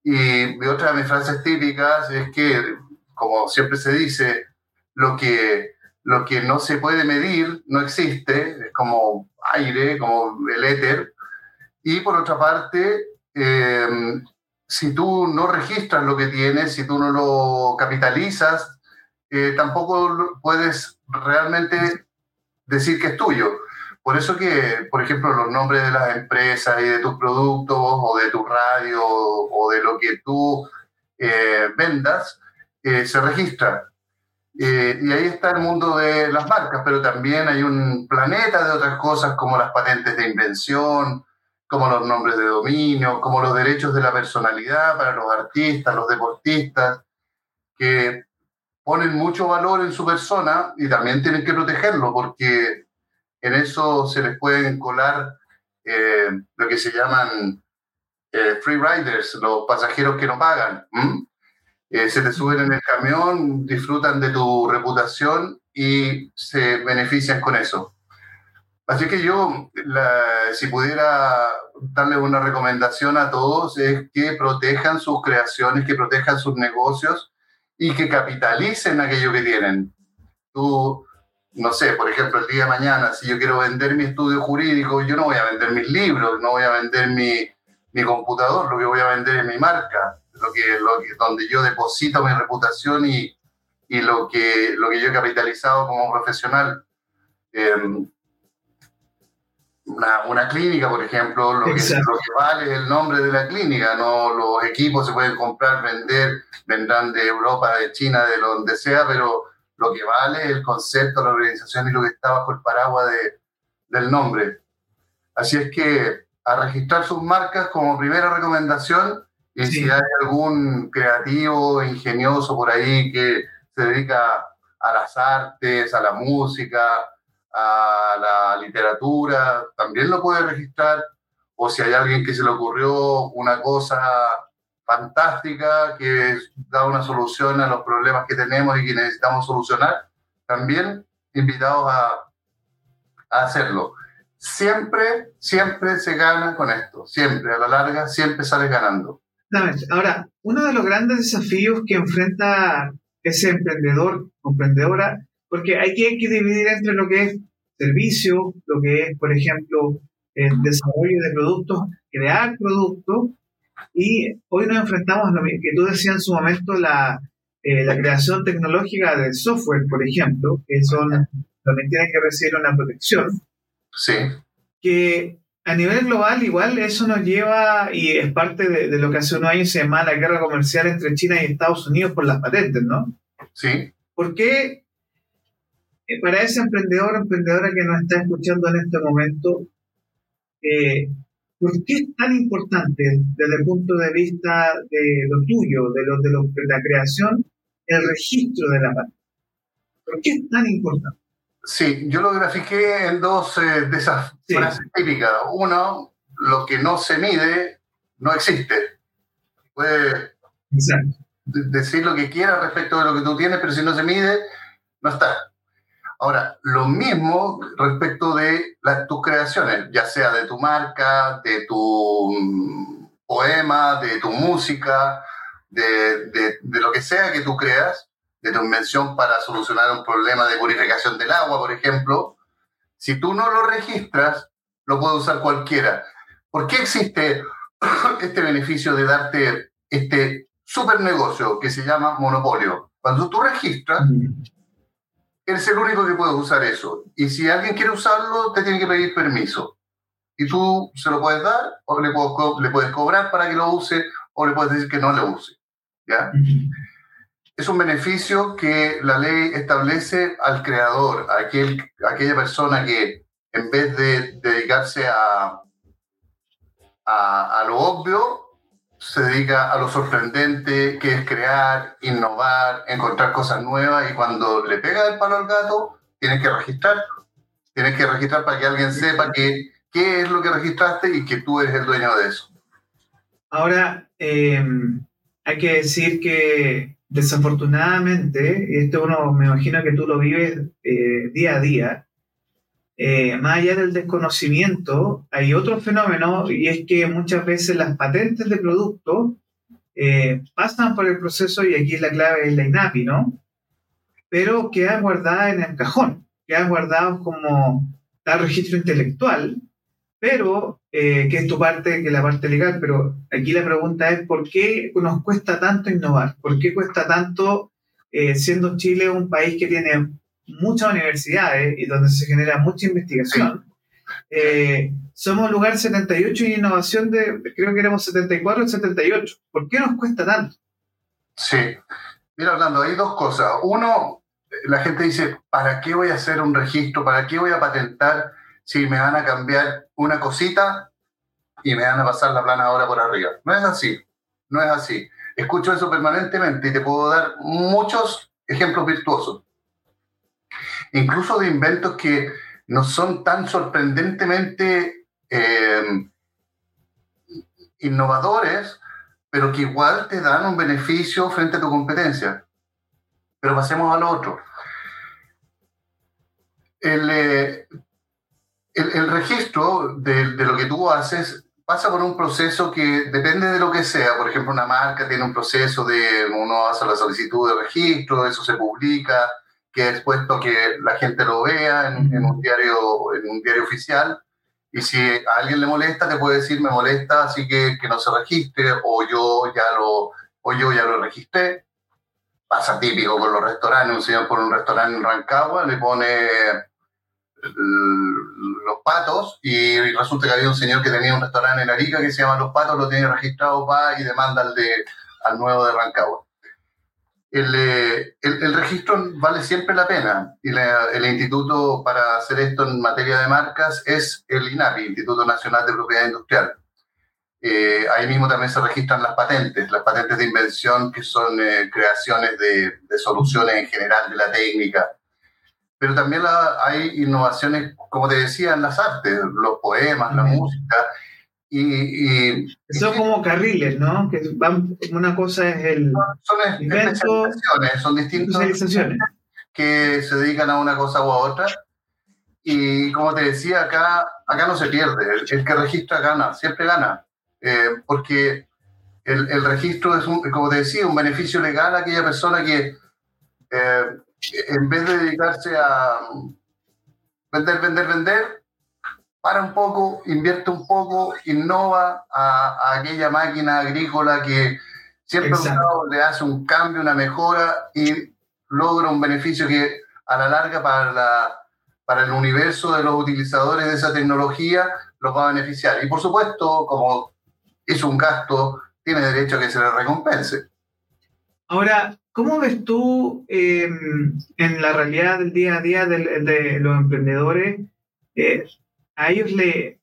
Y, otra de mis frases típicas es que, como siempre se dice, lo que, lo que no se puede medir no existe, es como aire, como el éter. Y por otra parte, eh, si tú no registras lo que tienes, si tú no lo capitalizas, eh, tampoco puedes realmente decir que es tuyo. Por eso que, por ejemplo, los nombres de las empresas y de tus productos o de tu radio o de lo que tú eh, vendas eh, se registran. y ahí está el mundo de las marcas, pero también hay un planeta de otras cosas como las patentes de invención, como los nombres de dominio, como los derechos de la personalidad para los artistas, los deportistas, que ponen mucho valor en su persona y también tienen que protegerlo porque en eso se les pueden colar eh, lo que se llaman eh, free riders, los pasajeros que no pagan. Eh, se te suben en el camión, disfrutan de tu reputación y se benefician con eso. Así que yo, si pudiera darle una recomendación a todos, es que protejan sus creaciones, que protejan sus negocios y que capitalicen aquello que tienen. Tú, no sé, por ejemplo, el día de mañana, si yo quiero vender mi estudio jurídico, yo no voy a vender mis libros, no voy a vender mi, mi computador, lo que voy a vender es mi marca, lo que, lo que, donde yo deposito mi reputación y, y lo, que, lo que yo he capitalizado como profesional. Em, una, una, clínica, por ejemplo, lo que, lo que, vale es el nombre de la clínica, no los equipos se pueden comprar, vender, vendrán de Europa, de China, de donde sea, pero lo que vale es el concepto, la organización y lo que está bajo el paraguas de, del nombre. Así es que a registrar sus marcas como primera recomendación y si hay algún creativo, ingenioso por ahí que se dedica a las artes, a la música, a la literatura, también lo puede registrar. O si hay alguien que se le ocurrió una cosa fantástica que da una solución a los problemas que tenemos y que necesitamos solucionar, también invitados a, hacerlo. Siempre, siempre se gana con esto, siempre, a la larga, siempre sales ganando. Ahora, uno de los grandes desafíos que enfrenta ese emprendedor emprendedora porque hay que, dividir entre lo que es servicio, lo que es, por ejemplo, el desarrollo de productos, crear productos, y hoy nos enfrentamos a lo que tú decías en su momento, la, eh, la creación tecnológica de software, por ejemplo, que son, también tienen que recibir una protección. Sí. Que a nivel global igual eso nos lleva, y es parte de, de lo que hace unos años se llama la guerra comercial entre China y Estados Unidos por las patentes, ¿no? Sí. ¿Por qué eh, para ese emprendedor o emprendedora que nos está escuchando en este momento, eh, ¿por qué es tan importante desde el punto de vista de lo tuyo, de, lo, de, la creación, el registro de la patente? ¿Por qué es tan importante? Sí, yo lo grafiqué en dos eh, de esas frases típicas. Uno, lo que no se mide no existe. Puede decir lo que quiera respecto de lo que tú tienes, pero si no se mide, no está. Ahora, lo mismo respecto de las, tus creaciones, ya sea de tu marca, de tu mm, poema, de tu música, de, de, de, lo que sea que tú creas, de tu invención para solucionar un problema de purificación del agua, por ejemplo, si tú no lo registras, lo puede usar cualquiera. ¿Por qué existe [CLEARS THROAT] este beneficio de darte este super negocio que se llama monopolio? Cuando tú registras, eres el único que puede usar eso. Y si alguien quiere usarlo, te tiene que pedir permiso. Y tú se lo puedes dar, o le, le puedes cobrar para que lo use, o le puedes decir que no lo use. ¿ya? Es un beneficio que la ley establece al creador, a, aquel, aquella persona que en vez de dedicarse a, a, a lo obvio, se dedica a lo sorprendente que es crear, innovar, encontrar cosas nuevas y cuando le pega el palo al gato, tienes que registrar. Tienes que registrar para que alguien sepa que, qué es lo que registraste y que tú eres el dueño de eso. Ahora, em, hay que decir que desafortunadamente, y esto uno me imagino que tú lo vives eh, día a día, eh, más allá del desconocimiento, hay otro fenómeno y es que muchas veces las patentes de producto eh, pasan por el proceso, y aquí la clave es la INAPI, ¿no? Pero quedan guardadas en el cajón, quedan guardadas como tal registro intelectual, pero eh, que es tu parte, que es la parte legal, pero aquí la pregunta es, ¿por qué nos cuesta tanto innovar? ¿Por qué cuesta tanto, eh, siendo Chile un país que tiene muchas universidades y donde se genera mucha investigación? Eh, somos lugar 78 y innovación de, creo que éramos 74 y 78. ¿Por qué nos cuesta tanto? Sí. Mira, Orlando, hay dos cosas. Uno, la gente dice, ¿para qué voy a hacer un registro? ¿Para qué voy a patentar? si me van a cambiar una cosita y me van a pasar la plana ahora por arriba. No es así, no es así. Escucho eso permanentemente y te puedo dar muchos ejemplos virtuosos. Incluso de inventos que no son tan sorprendentemente eh, innovadores, pero que igual te dan un beneficio frente a tu competencia. Pero pasemos al otro. El, eh, el, registro de, lo que tú haces pasa por un proceso que depende de lo que sea. Por ejemplo, una marca tiene un proceso de uno hace la solicitud de registro, eso se publica, que es puesto que la gente lo vea en, un diario, en un diario oficial. Y si a alguien le molesta, te puede decir me molesta, así que que no se registre, o yo ya lo, o yo ya lo registré. Pasa típico con los restaurantes. Un señor por un restaurante en Rancagua le pone los patos y resulta que había un señor que tenía un restaurante en Arica que se llama Los Patos, lo tiene registrado va y demanda al, de, al nuevo de Rancagua. El, eh, el, el, registro vale siempre la pena y el instituto para hacer esto en materia de marcas es el INAPI, Instituto Nacional de Propiedad Industrial. Eh, ahí mismo también se registran las patentes, las patentes de invención que son eh, creaciones de, de, soluciones en general de la técnica, pero también hay innovaciones, como te decía, en las artes, los poemas, la música. Y, Son como carriles, ¿no? Que van, una cosa es el. Son, especializaciones, son distintas que se dedican a una cosa u a otra. Y como te decía, acá, acá no se pierde. El, que registra gana, siempre gana. Eh, porque el, el, registro es, un, como te decía, un beneficio legal a aquella persona que. Eh, en vez de dedicarse a vender, vender, vender, para un poco, invierte un poco, innova a, aquella máquina agrícola que siempre le hace un cambio, una mejora y logra un beneficio que a la larga para, la, para el universo de los utilizadores de esa tecnología los va a beneficiar. Y por supuesto, como hizo un gasto, tiene derecho a que se le recompense. Ahora, ¿Cómo ves tú em, en la realidad del día a día de, los emprendedores? Eh, ¿A ellos le,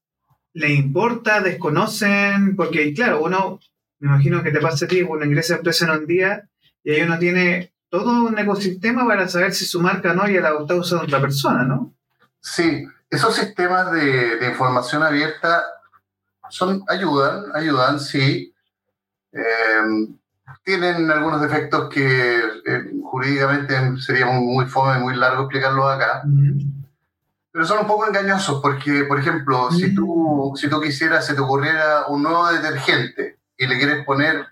le importa, desconocen? Porque, claro, uno, me imagino que te pasa a ti, uno ingresa a empresa en un día y ahí uno tiene todo un ecosistema para saber si su marca no ya la está usando otra persona, ¿no? Sí, esos sistemas de, de información abierta son, ayudan, ayudan, sí. Eh, tienen algunos defectos que eh, jurídicamente sería muy, fome, muy largo explicarlos acá. Pero son un poco engañosos porque, por ejemplo, si, tú, si tú quisieras, se te ocurriera un nuevo detergente y le quieres poner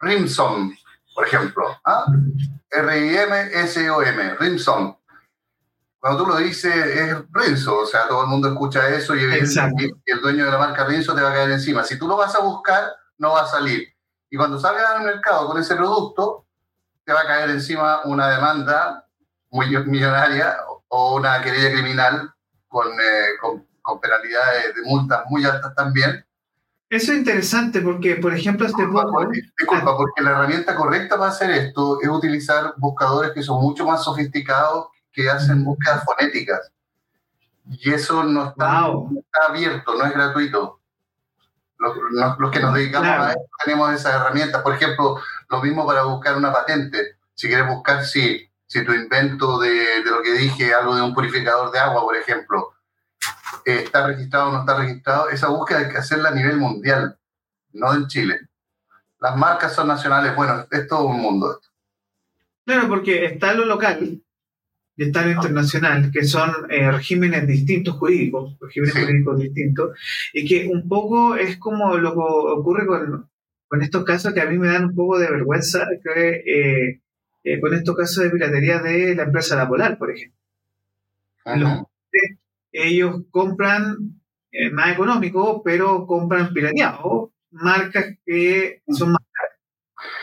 Rimson, por ejemplo, ¿ah? R-I-M-S-O-M, Rimson. Cuando tú lo dices es Rinso, o sea, todo el mundo escucha eso y, el dueño de la marca Rinso te va a caer encima. Si tú lo vas a buscar, no va a salir. Y cuando salga al mercado con ese producto, te va a caer encima una demanda muy millonaria o una querella criminal con, eh, con, penalidades de multas muy altas también. Eso es interesante porque, por ejemplo, este poco... Disculpa, porque la herramienta correcta para hacer esto es utilizar buscadores que son mucho más sofisticados que hacen búsquedas fonéticas. Y eso no está, no está abierto, no es gratuito los, que nos dedicamos a esto tenemos esas herramientas. Por ejemplo, lo mismo para buscar una patente. Si quieres buscar si, si tu invento de, de lo que dije, algo de un purificador de agua, por ejemplo, está registrado o no está registrado, esa búsqueda hay que hacerla a nivel mundial, no en Chile. las marcas son nacionales. Bueno, es todo un mundo. Claro, porque está lo local y está lo internacional, que son eh, regímenes distintos jurídicos, regímenes jurídicos distintos, y que un poco es como lo que ocurre con, con estos casos que a mí me dan un poco de vergüenza, que, eh, eh, con estos casos de piratería de la empresa La Polar, por ejemplo. ellos compran más económico, pero compran pirateado, marcas que son más caras.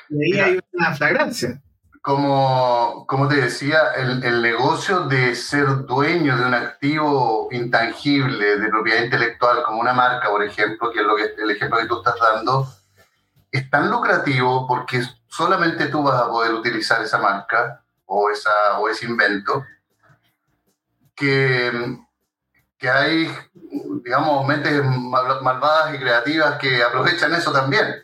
Y ahí hay una flagrancia como, como te decía, el, el, negocio de ser dueño de un activo intangible de propiedad intelectual, como una marca, por ejemplo, que es lo que, el ejemplo que tú estás dando, es tan lucrativo porque solamente tú vas a poder utilizar esa marca o, esa, o ese invento, que, que hay, digamos, mentes malvadas y creativas que aprovechan eso también.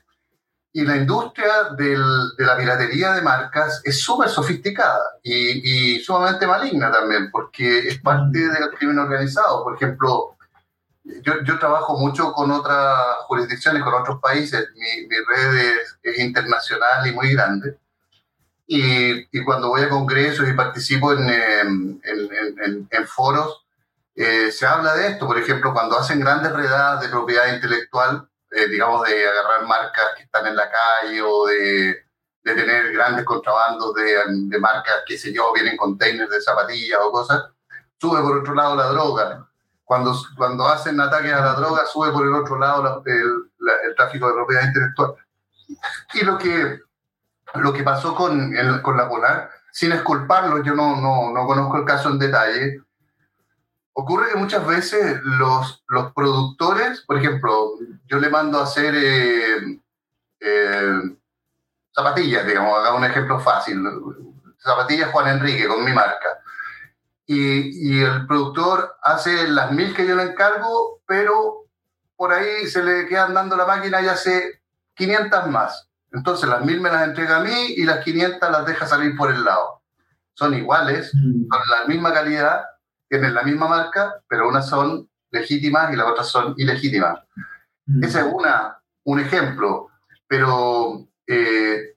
Y la industria del, de la piratería de marcas es súper sofisticada y, y, sumamente maligna también, porque es parte mm. del crimen organizado. Por ejemplo, yo, yo trabajo mucho con otras jurisdicciones, con otros países. Mi, mi red es, internacional y muy grande. Y, y, cuando voy a congresos y participo en, en, en, foros, eh, se habla de esto. Por ejemplo, cuando hacen grandes redadas de propiedad intelectual, eh, digamos, de agarrar marcas que están en la calle o de, de tener grandes contrabandos de, de, marcas, qué sé yo, vienen containers de zapatillas o cosas, sube por otro lado la droga. Cuando, cuando hacen ataques a la droga, sube por el otro lado el, tráfico de propiedad intelectual. Y lo que, lo que pasó con, con la Polar, sin esculparlo, yo no, no, no conozco el caso en detalle, ocurre que muchas veces los, los productores, por ejemplo, yo le mando a hacer eh, eh, zapatillas, digamos, haga un ejemplo fácil, zapatillas Juan Enrique con mi marca. Y, y, el productor hace las mil que yo le encargo, pero por ahí se le quedan dando la máquina y hace 500 más. Entonces las mil me las entrega a mí y las 500 las deja salir por el lado. Son iguales, mm. son la misma calidad, tienen la misma marca, pero unas son legítimas y las otras son ilegítimas. Mm. Ese es una, un ejemplo, pero eh,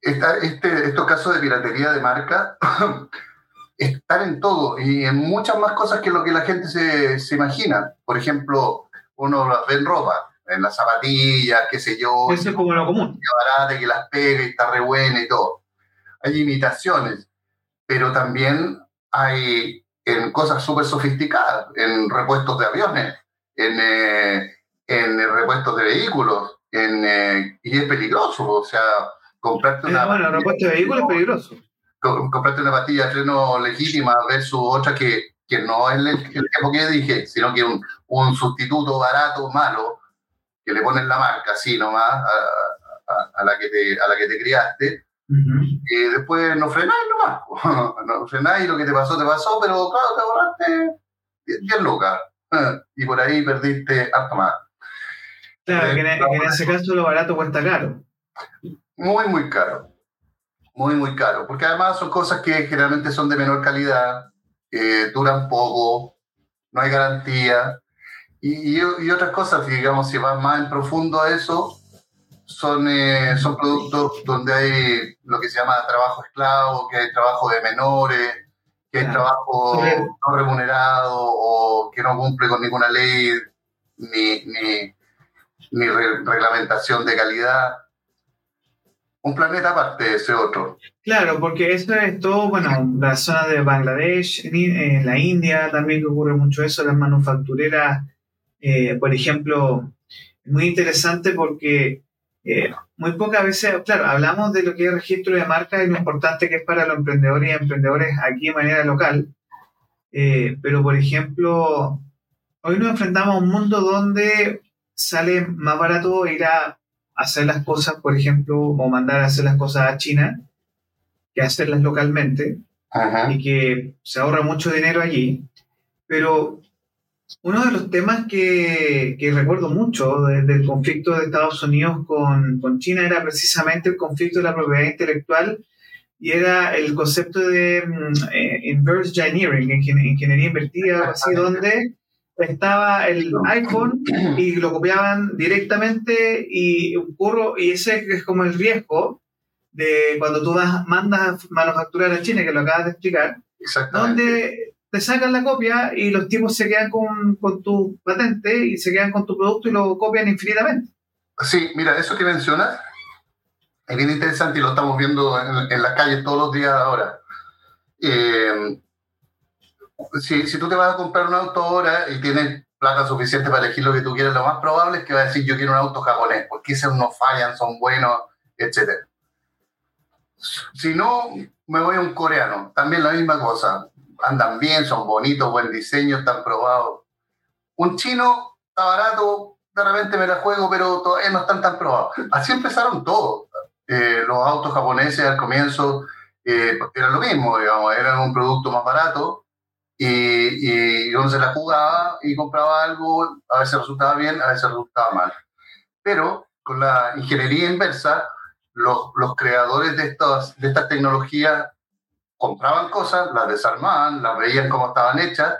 este, estos casos de piratería de marca están en todo y en muchas más cosas que lo que la gente se, se imagina. Por ejemplo, uno ve en ropa, en las zapatillas, qué sé yo. Eso es como lo común. Que barata, que las pega y está re buena y todo. Hay imitaciones, pero también hay en cosas súper sofisticadas, en repuestos de aviones, en, eh, en repuestos de vehículos, en, eh, y es peligroso, o sea, comprarte una... bueno, repuesto de vehículos es peligroso. Comprarte una pastilla de freno legítima versus otra que, que no es el, el que dije, sino que un, un sustituto barato, malo, que le ponen la marca así nomás a, a, a, la, que te, a la que te criaste, y después no frenáis nomás. [LAUGHS] no frenáis, lo que te pasó, te pasó, pero claro, te ahorraste 10 lucas. y por ahí perdiste harto más. Claro, que, en, en, ese caso lo barato cuesta caro. Muy, muy caro. Muy, muy caro. Porque además son cosas que generalmente son de menor calidad, eh, duran poco, no hay garantía. Y, y, y, otras cosas, digamos, si vas más en profundo a eso, son, eh, son productos donde hay lo que se llama trabajo esclavo, que hay trabajo de menores, que hay trabajo no remunerado o que no cumple con ninguna ley ni, ni, ni reglamentación de calidad. Un planeta aparte de ese otro. Claro, porque eso es todo, bueno, la zona de Bangladesh, en, la India también ocurre mucho eso, las manufactureras, eh, por ejemplo, muy interesante porque eh, muy pocas veces, claro, hablamos de lo que es registro de marca y lo importante que es para los emprendedores y emprendedores aquí de manera local, eh, pero por ejemplo, hoy nos enfrentamos a un mundo donde sale más barato ir a hacer las cosas, por ejemplo, o mandar a hacer las cosas a China, que hacerlas localmente, y que se ahorra mucho dinero allí, pero uno de los temas que, que recuerdo mucho del conflicto de Estados Unidos con, con, China era precisamente el conflicto de la propiedad intelectual y era el concepto de mm, eh, inverse engineering, ingeniería invertida, así, donde estaba el iPhone y lo copiaban directamente y ocurro, y ese es como el riesgo de cuando tú vas, mandas manufacturar a China, que lo acabas de explicar, donde te sacan la copia y los tipos se quedan con, con tu patente y se quedan con tu producto y lo copian infinitamente. Sí, mira, eso que mencionas es bien interesante y lo estamos viendo en, en las calles todos los días ahora. Eh, si, si tú te vas a comprar un auto ahora y tienes plata suficiente para elegir lo que tú quieres, lo más probable es que va a decir yo quiero un auto japonés, porque esos no fallan, son buenos, etc. Si no, me voy a un coreano, también la misma cosa. Andan bien, son bonitos, buen diseño, están probados. Un chino está barato, de repente me la juego, pero todavía no están tan probados. Así empezaron todos. Eh, los autos japoneses al comienzo eh, era lo mismo, digamos, eran un producto más barato y, y uno se la jugaba y compraba algo, a veces resultaba bien, a veces resultaba mal. Pero con la ingeniería inversa, los, los creadores de, estas de estas tecnologías compraban cosas, las desarmaban, las veían cómo estaban hechas,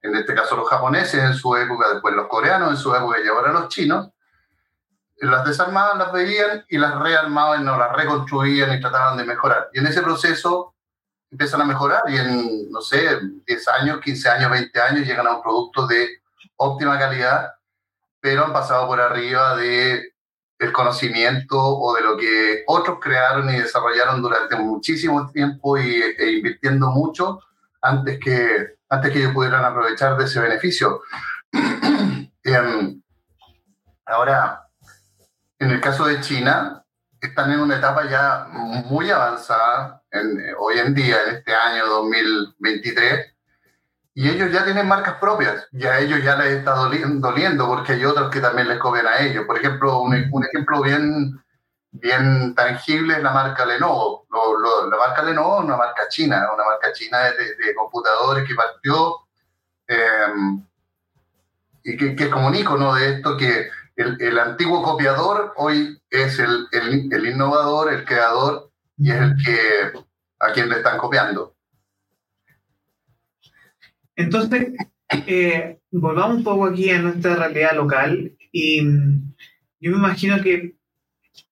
en este caso los japoneses en su época, después los coreanos en su época y ahora los chinos, las desarmaban, las veían y las rearmaban o las reconstruían y trataban de mejorar. Y en ese proceso empiezan a mejorar y en, no sé, 10 años, 15 años, 20 años llegan a un producto de óptima calidad, pero han pasado por arriba de el conocimiento o de lo que otros crearon y desarrollaron durante muchísimo tiempo y, e invirtiendo mucho antes que, antes que ellos pudieran aprovechar de ese beneficio. [CLEARS THROAT] Em, ahora, en el caso de China, están en una etapa ya muy avanzada eh, hoy en día, en este año 2023, y ellos ya tienen marcas propias, y a ellos ya les está doliendo, porque hay otros que también les copian a ellos. Por ejemplo, un, ejemplo bien, bien tangible es la marca Lenovo. la marca Lenovo es una marca china, una marca china de, computadores que partió em, y que, que, es como un icono de esto que el, el, antiguo copiador hoy es el, el, el innovador, el creador y es el que a quien le están copiando. Entonces, eh, volvamos un poco aquí a nuestra realidad local y mm, yo me imagino que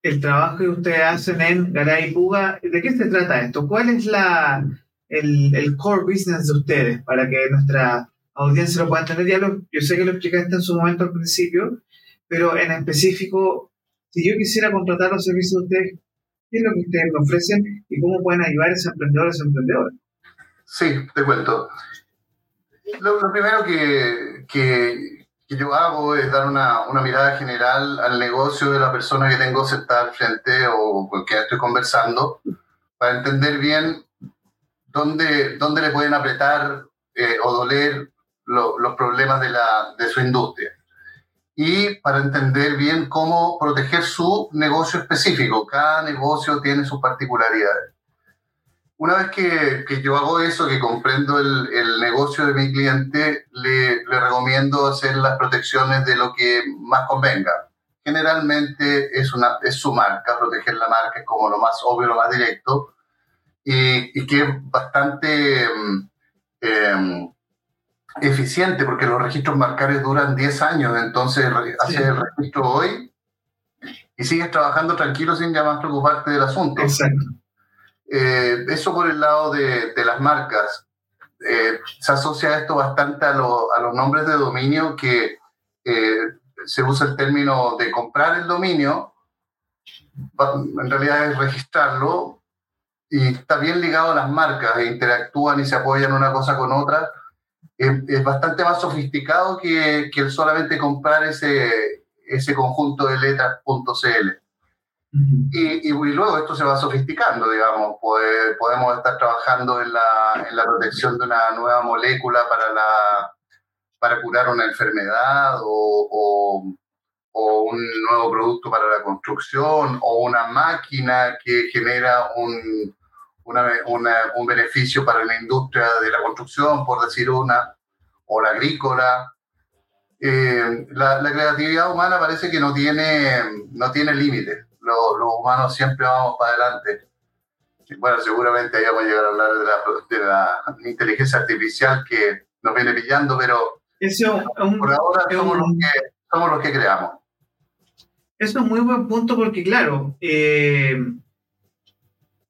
el trabajo que ustedes hacen en Garay Puga, ¿de qué se trata esto? ¿Cuál es la, el, el, core business de ustedes para que nuestra audiencia lo pueda entender? Ya yo sé que lo explicaste en su momento al principio, pero en específico, si yo quisiera contratar los servicios de ustedes, qué es lo que ustedes me ofrecen y cómo pueden ayudar a esos emprendedores y emprendedores. Sí, te cuento. Lo, primero que, que, yo hago es dar una, una, mirada general al negocio de la persona que tengo sentada frente o con quien estoy conversando para entender bien dónde, dónde le pueden apretar eh, o doler los problemas de, la, de su industria y para entender bien cómo proteger su negocio específico. Cada negocio tiene sus particularidades. Una vez que, que yo hago eso, que comprendo el, el negocio de mi cliente, le, le, recomiendo hacer las protecciones de lo que más convenga. Generalmente es, una, es su marca, proteger la marca es como lo más obvio, lo más directo, y, y que es bastante... Eh, eficiente porque los registros marcarios duran 10 años, entonces haces el registro hoy y sigues trabajando tranquilo sin ya más preocuparte del asunto. Exacto. Eh, eso por el lado de, de las marcas. Eh, se asocia esto bastante a, a, los nombres de dominio que eh, se usa el término de comprar el dominio, en realidad es registrarlo y está bien ligado a las marcas, e interactúan y se apoyan una cosa con otra es, bastante más sofisticado que, que, el solamente comprar ese, ese conjunto de letras .cl. y, y, luego esto se va sofisticando, digamos, podemos estar trabajando en la, en la protección de una nueva molécula para, la, para curar una enfermedad o, o, o un nuevo producto para la construcción o una máquina que genera un, un beneficio para la industria de la construcción, por decir una, o la agrícola. Eh, la, creatividad humana parece que no tiene, no tiene límites. Los, humanos siempre vamos para adelante. Bueno, seguramente ahí vamos a llegar a hablar de la, de la inteligencia artificial que nos viene pillando, pero Eso, Por ahora somos, los que, somos los que creamos. Eso es muy buen punto porque, claro, eh,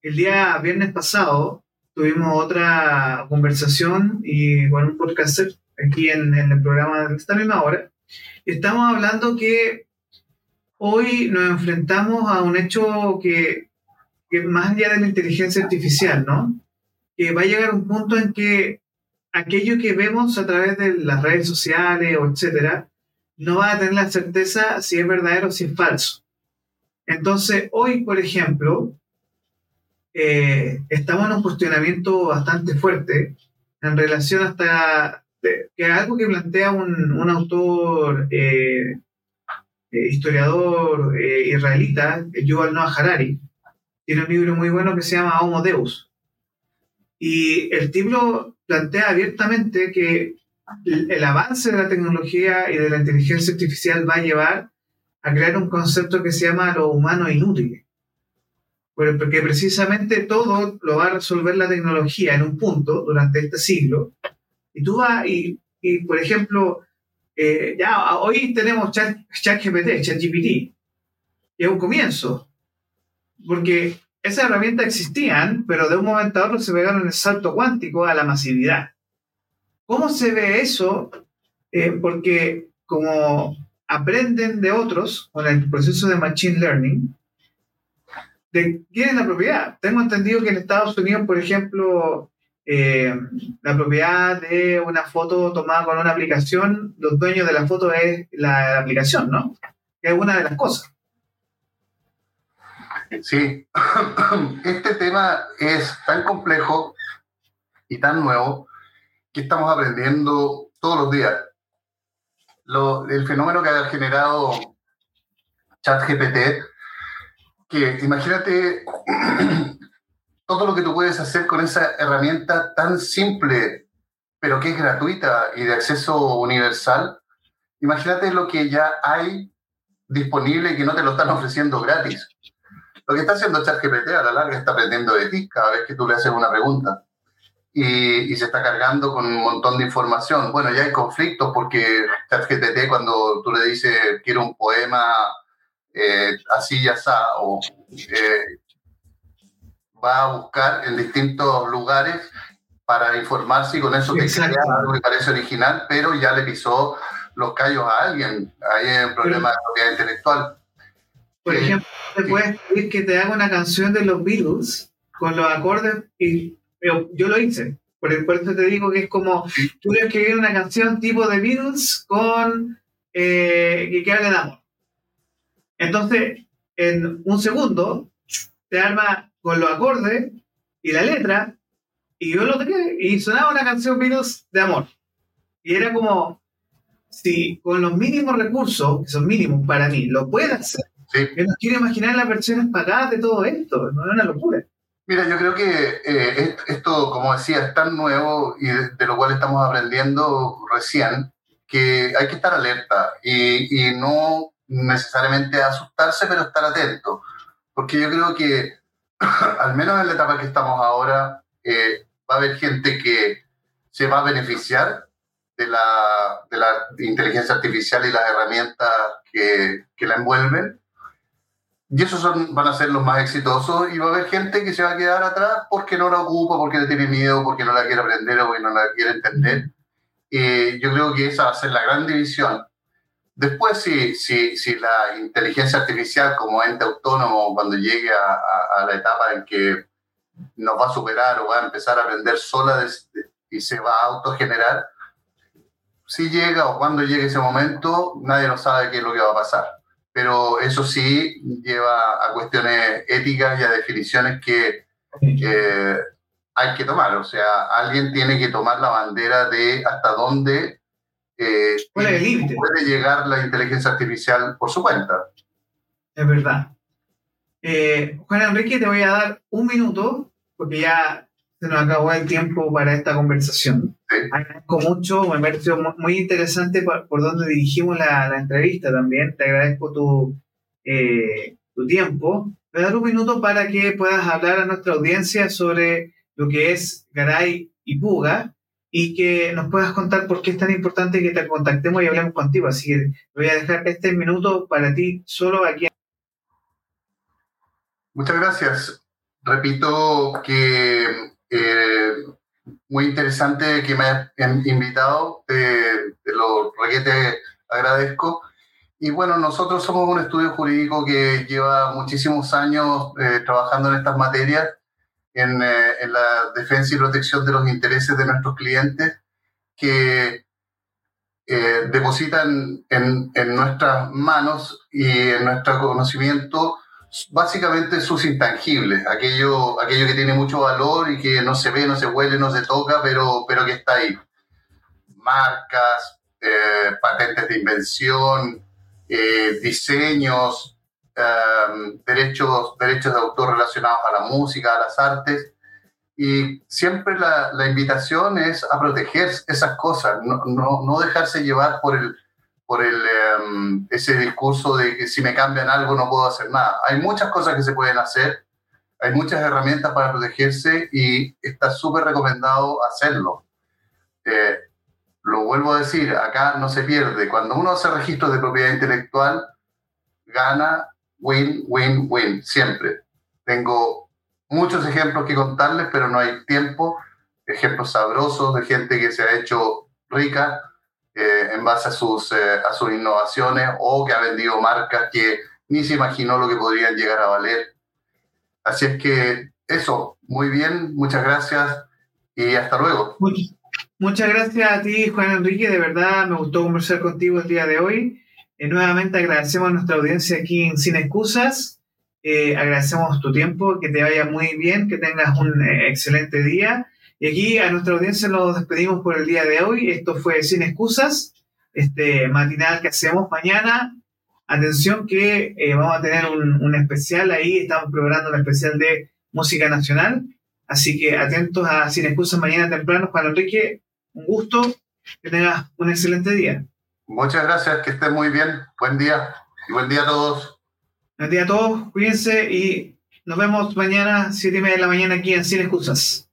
el día viernes pasado tuvimos otra conversación y con un podcast aquí en, en el programa de esta misma hora. Estamos hablando que hoy nos enfrentamos a un hecho que, que más allá de la inteligencia artificial, ¿no? Que va a llegar un punto en que aquello que vemos a través de las redes sociales o etcétera, no va a tener la certeza si es verdadero o si es falso. Entonces, hoy, por ejemplo, eh, estamos en un cuestionamiento bastante fuerte en relación hasta que es algo que plantea un, autor eh, eh, historiador israelita, Yuval Noah Harari, tiene un libro muy bueno que se llama Homo Deus. Y el tipo plantea abiertamente que el avance de la tecnología y de la inteligencia artificial va a llevar a crear un concepto que se llama lo humano inútil. Porque precisamente todo lo va a resolver la tecnología en un punto durante este siglo. Y tú vas y, por ejemplo, eh, ya hoy tenemos ChatGPT, ChatGPT, y es un comienzo. Porque esas herramientas existían, pero de un momento a otro se pegaron el salto cuántico a la masividad. ¿Cómo se ve eso? Eh, porque como aprenden de otros con el proceso de Machine Learning, de quién es la propiedad. Tengo entendido que en Estados Unidos, por ejemplo, eh, la propiedad de una foto tomada con una aplicación, los dueños de la foto es la, aplicación, ¿no? Que es una de las cosas. Sí, [COUGHS] este tema es tan complejo y tan nuevo que estamos aprendiendo todos los días. el fenómeno que ha generado ChatGPT, que imagínate [CLEARS THROAT] todo lo que tú puedes hacer con esa herramienta tan simple, pero que es gratuita y de acceso universal. Imagínate lo que ya hay disponible y que no te lo están ofreciendo gratis. Lo que está haciendo ChatGPT a la larga está aprendiendo de ti cada vez que tú le haces una pregunta y, se está cargando con un montón de información. Bueno, ya hay conflictos porque ChatGPT cuando tú le dices quiero un poema eh, así ya está, o eh, va a buscar en distintos lugares para informarse y con eso te crea algo que parece original, pero ya le pisó los callos a alguien. Ahí hay un problema de propiedad intelectual. Por eh, ejemplo, te puedes pedir que te haga una canción de los Beatles con los acordes y yo lo hice. Por, eso te digo que es como tú le escribir una canción tipo de Beatles con eh, que hable de amor. Entonces, en un segundo, te arma con los acordes y la letra, y yo lo tenía, y sonaba una canción Beatles de amor. Y era como, si con los mínimos recursos, que son mínimos para mí, lo puedes hacer. Yo no quiero imaginar las versiones pagadas de todo esto, no es una locura. Mira, yo creo que eh, esto, como decía, es tan nuevo y de, lo cual estamos aprendiendo recién, que hay que estar alerta y, y, no necesariamente asustarse, pero estar atento. Porque yo creo que, [CLEARS THROAT] al menos en la etapa que estamos ahora, eh, va a haber gente que se va a beneficiar de la, de la inteligencia artificial y las herramientas que, que la envuelven y esos son, van a ser los más exitosos y va a haber gente que se va a quedar atrás porque no la ocupa, porque le tiene miedo, porque no la quiere aprender o porque no la quiere entender. y yo creo que esa va a ser la gran división. Después, si, si, si la inteligencia artificial como ente autónomo, cuando llegue a, a, la etapa en que nos va a superar o va a empezar a aprender sola y se va a autogenerar, si llega o cuando llegue ese momento, nadie no sabe qué es lo que va a pasar pero eso sí lleva a cuestiones éticas y a definiciones que hay que tomar. O sea, alguien tiene que tomar la bandera de hasta dónde eh, puede llegar la inteligencia artificial por su cuenta. Es verdad. Eh, Juan Enrique, te voy a dar un minuto, porque ya se nos acabó el tiempo para esta conversación. Agradezco mucho, me pareció muy interesante por, por donde dirigimos la, la, entrevista también. Te agradezco tu, eh, tu tiempo. Voy a dar un minuto para que puedas hablar a nuestra audiencia sobre lo que es Garay y Puga y que nos puedas contar por qué es tan importante que te contactemos y hablemos contigo. Así que voy a dejar este minuto para ti solo aquí. Muchas gracias. Repito que eh, muy interesante que me hayan invitado, te, lo requete agradezco. Y bueno, nosotros somos un estudio jurídico que lleva muchísimos años eh, trabajando en estas materias, en, eh, en, la defensa y protección de los intereses de nuestros clientes, que eh, depositan en, en, nuestras manos y en nuestro conocimiento básicamente sus intangibles, aquello, aquello que tiene mucho valor y que no se ve, no se huele, no se toca, pero, pero que está ahí. Marcas, eh, patentes de invención, eh, diseños, em, derechos, derechos de autor relacionados a la música, a las artes. Y siempre la, la invitación es a proteger esas cosas, no, no, no dejarse llevar por, el, por el, em, ese discurso de que si me cambian algo no puedo hacer nada. Hay muchas cosas que se pueden hacer, hay muchas herramientas para protegerse y está súper recomendado hacerlo. Eh, lo vuelvo a decir, acá no se pierde. Cuando uno hace registros de propiedad intelectual, gana, win, win, win, siempre. Tengo muchos ejemplos que contarles, pero no hay tiempo. Ejemplos sabrosos de gente que se ha hecho rica eh, en base a sus, eh, a sus innovaciones o que ha vendido marcas que ni se imaginó lo que podrían llegar a valer. Así es que eso, muy bien, muchas gracias y hasta luego. Muchas gracias a ti, Juan Enrique. De verdad me gustó conversar contigo el día de hoy. Eh, nuevamente agradecemos a nuestra audiencia aquí en Sin Excusas. Eh, agradecemos tu tiempo, que te vaya muy bien, que tengas un eh, excelente día. Y aquí a nuestra audiencia nos despedimos por el día de hoy. Esto fue Sin Excusas, este matinal que hacemos mañana. Atención que vamos a tener un, un especial ahí, estamos preparando un especial de música nacional. Así que atentos a Sin Excusas mañana temprano. Juan Enrique, un gusto, que tengas un excelente día. Muchas gracias, que estés muy bien. Buen día y buen día a todos. Buen día a todos, cuídense y nos vemos mañana, siete y media de la mañana aquí en Sin Excusas.